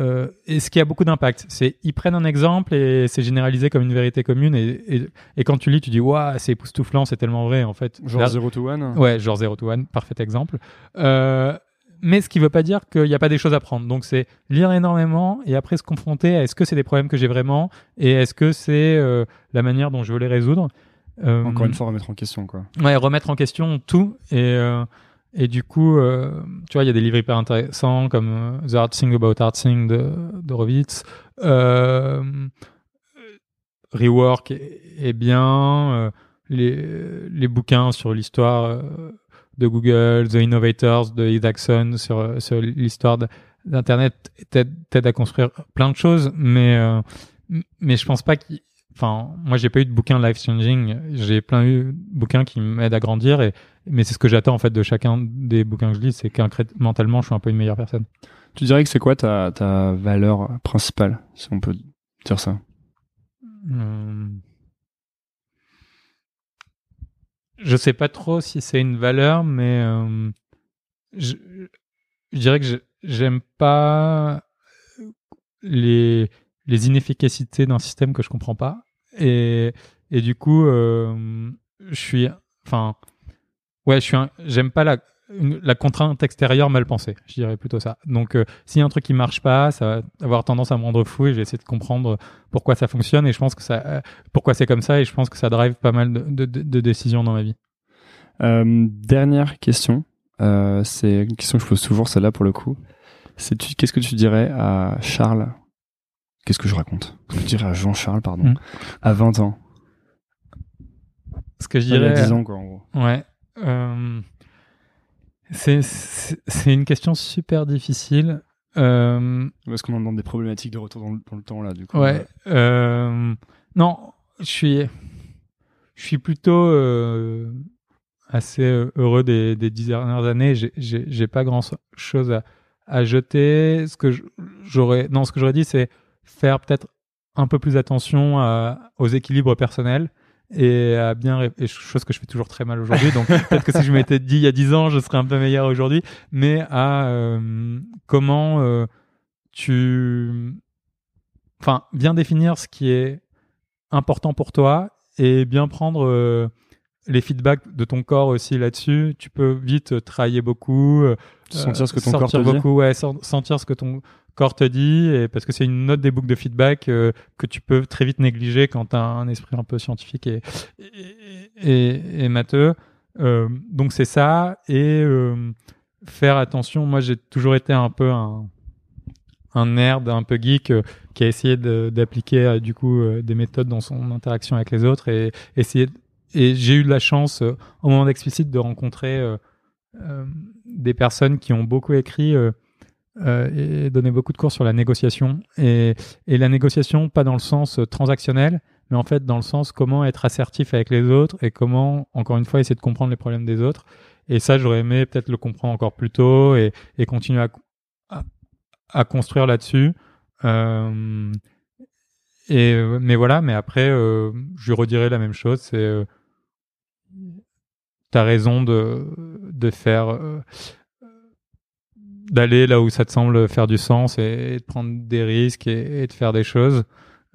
[SPEAKER 1] euh, et ce qui a beaucoup d'impact, c'est ils prennent un exemple et c'est généralisé comme une vérité commune. Et, et, quand tu lis, tu dis waouh, c'est époustouflant, c'est tellement vrai en fait.
[SPEAKER 2] Genre Zero to One.
[SPEAKER 1] Ouais, genre Zero to One, parfait exemple. Euh, mais ce qui veut pas dire qu'il n'y a pas des choses à prendre. Donc c'est lire énormément et après se confronter à est-ce que c'est des problèmes que j'ai vraiment et est-ce que c'est euh, la manière dont je veux les résoudre.
[SPEAKER 2] Encore une fois, remettre en question quoi.
[SPEAKER 1] Ouais, remettre en question tout et et du coup, euh, tu vois, il y a des livres hyper intéressants comme euh, The Art Thing About Art Thing de, de Rovitz. Euh, Rework est, bien. Euh, les, les bouquins sur l'histoire de Google, The Innovators de Isaacson sur, sur l'histoire d'Internet t'aident à construire plein de choses, mais, mais je pense pas qu'il enfin moi j'ai pas eu de bouquin life changing. J'ai plein eu de bouquins qui m'aident à grandir et mais c'est ce que j'attends en fait de chacun des bouquins que je lis c'est mentalement je suis un peu une meilleure personne.
[SPEAKER 2] Tu dirais que c'est quoi ta, ta valeur principale si on peut dire ça? Hum...
[SPEAKER 1] je sais pas trop si c'est une valeur mais euh, je, je dirais que j'aime pas les les inefficacités d'un système que je comprends pas et, du coup, euh, je suis, enfin, ouais, je suis, j'aime pas la, contrainte extérieure mal pensée, je dirais plutôt ça. Donc, euh, s'il y a un truc qui marche pas, ça va avoir tendance à me rendre fou et j'ai essayé de comprendre pourquoi ça fonctionne et je pense que ça, euh, pourquoi c'est comme ça et je pense que ça drive pas mal de, décisions dans ma vie.
[SPEAKER 2] Euh, dernière question, c'est une question que je pose toujours, celle-là pour le coup. C'est qu'est-ce que tu dirais à Charles Qu'est-ce que je raconte? Je dirais à Jean-Charles, pardon, hmm. à 20 ans.
[SPEAKER 1] Ce que je dirais.
[SPEAKER 2] Il y a 10 ans, quoi, en gros.
[SPEAKER 1] Ouais. Euh, c'est une question super difficile. Euh,
[SPEAKER 2] Est-ce qu'on en demande des problématiques de retour dans le, temps, là, du coup
[SPEAKER 1] Ouais. Euh, non, je suis, je suis plutôt euh, assez heureux des, des dix dernières années. J'ai pas grand chose à, à jeter. Ce que j'aurais, non, ce que j'aurais dit, c'est faire peut-être un peu plus attention aux équilibres personnels et à bien et chose que je fais toujours très mal aujourd'hui donc peut-être que si je m'étais dit il y a 10 ans je serais un peu meilleur aujourd'hui mais à euh, comment euh, tu enfin bien définir ce qui est important pour toi et bien prendre euh, les feedbacks de ton corps aussi là-dessus. Tu peux vite travailler beaucoup
[SPEAKER 2] sentir ce que ton corps te
[SPEAKER 1] beaucoup ouais sentir ce que ton corps te dit, et parce que c'est une note des boucles de feedback euh, que tu peux très vite négliger quand tu as un esprit un peu scientifique et, et, et, matheux. Euh, donc c'est ça, et euh, faire attention. Moi, j'ai toujours été un peu un, un nerd, un peu geek, qui a essayé d'appliquer du coup des méthodes dans son interaction avec les autres, et essayer. Et j'ai eu de la chance, au moment d'explicite, de rencontrer des personnes qui ont beaucoup écrit euh, et donner beaucoup de cours sur la négociation. Et, et, la négociation, pas dans le sens euh, transactionnel, mais en fait dans le sens comment être assertif avec les autres et comment, encore une fois, essayer de comprendre les problèmes des autres. Et ça, j'aurais aimé peut-être le comprendre encore plus tôt et, et continuer à, à, construire là-dessus. Euh, et mais voilà, mais après, euh, je redirai la même chose. C'est euh, t'as raison de de faire euh, d'aller là où ça te semble faire du sens et, de prendre des risques et, de faire des choses.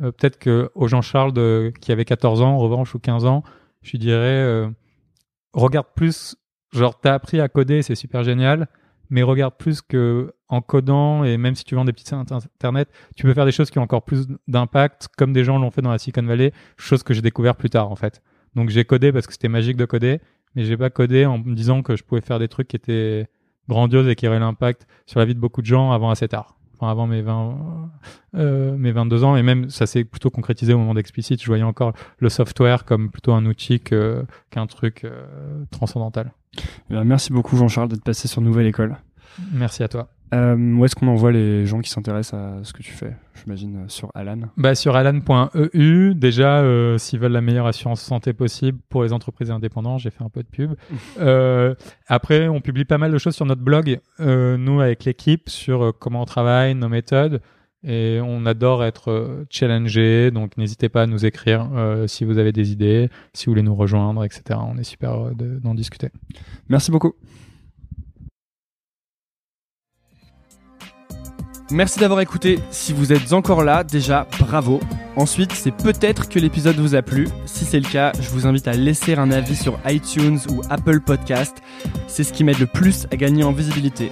[SPEAKER 1] Euh, peut-être que aux Jean-Charles de, qui avait 14 ans, en revanche, ou 15 ans, je lui dirais, euh, regarde plus, genre, t'as appris à coder, c'est super génial, mais regarde plus que en codant et même si tu vends des petits sites internet, tu peux faire des choses qui ont encore plus d'impact, comme des gens l'ont fait dans la Silicon Valley, chose que j'ai découvert plus tard en fait. Donc j'ai codé parce que c'était magique de coder, mais j'ai pas codé en me disant que je pouvais faire des trucs qui étaient grandioses et qui auraient l'impact sur la vie de beaucoup de gens avant assez tard. Enfin, avant mes 20, euh, mes 22 ans, et même ça s'est plutôt concrétisé au moment d'Explicit. Je voyais encore le software comme plutôt un outil qu'un truc euh, transcendantal.
[SPEAKER 2] Eh merci beaucoup Jean-Charles d'être passé sur Nouvelle École.
[SPEAKER 1] Merci à toi.
[SPEAKER 2] Euh, où est-ce qu'on envoie les gens qui s'intéressent à ce que tu fais J'imagine euh, sur Alan?
[SPEAKER 1] Bah, sur alan.eu, déjà, euh, s'ils veulent la meilleure assurance santé possible pour les entreprises indépendantes, j'ai fait un peu de pub. euh, après, on publie pas mal de choses sur notre blog, nous avec l'équipe, sur comment on travaille, nos méthodes. Et on adore être challengé, donc n'hésitez pas à nous écrire si vous avez des idées, si vous voulez nous rejoindre, etc. On est super heureux d'en discuter.
[SPEAKER 2] Merci beaucoup. Merci d'avoir écouté. Si vous êtes encore là, déjà, bravo. Ensuite, c'est peut-être que l'épisode vous a plu. Si c'est le cas, je vous invite à laisser un avis sur iTunes ou Apple Podcast. C'est ce qui m'aide le plus à gagner en visibilité.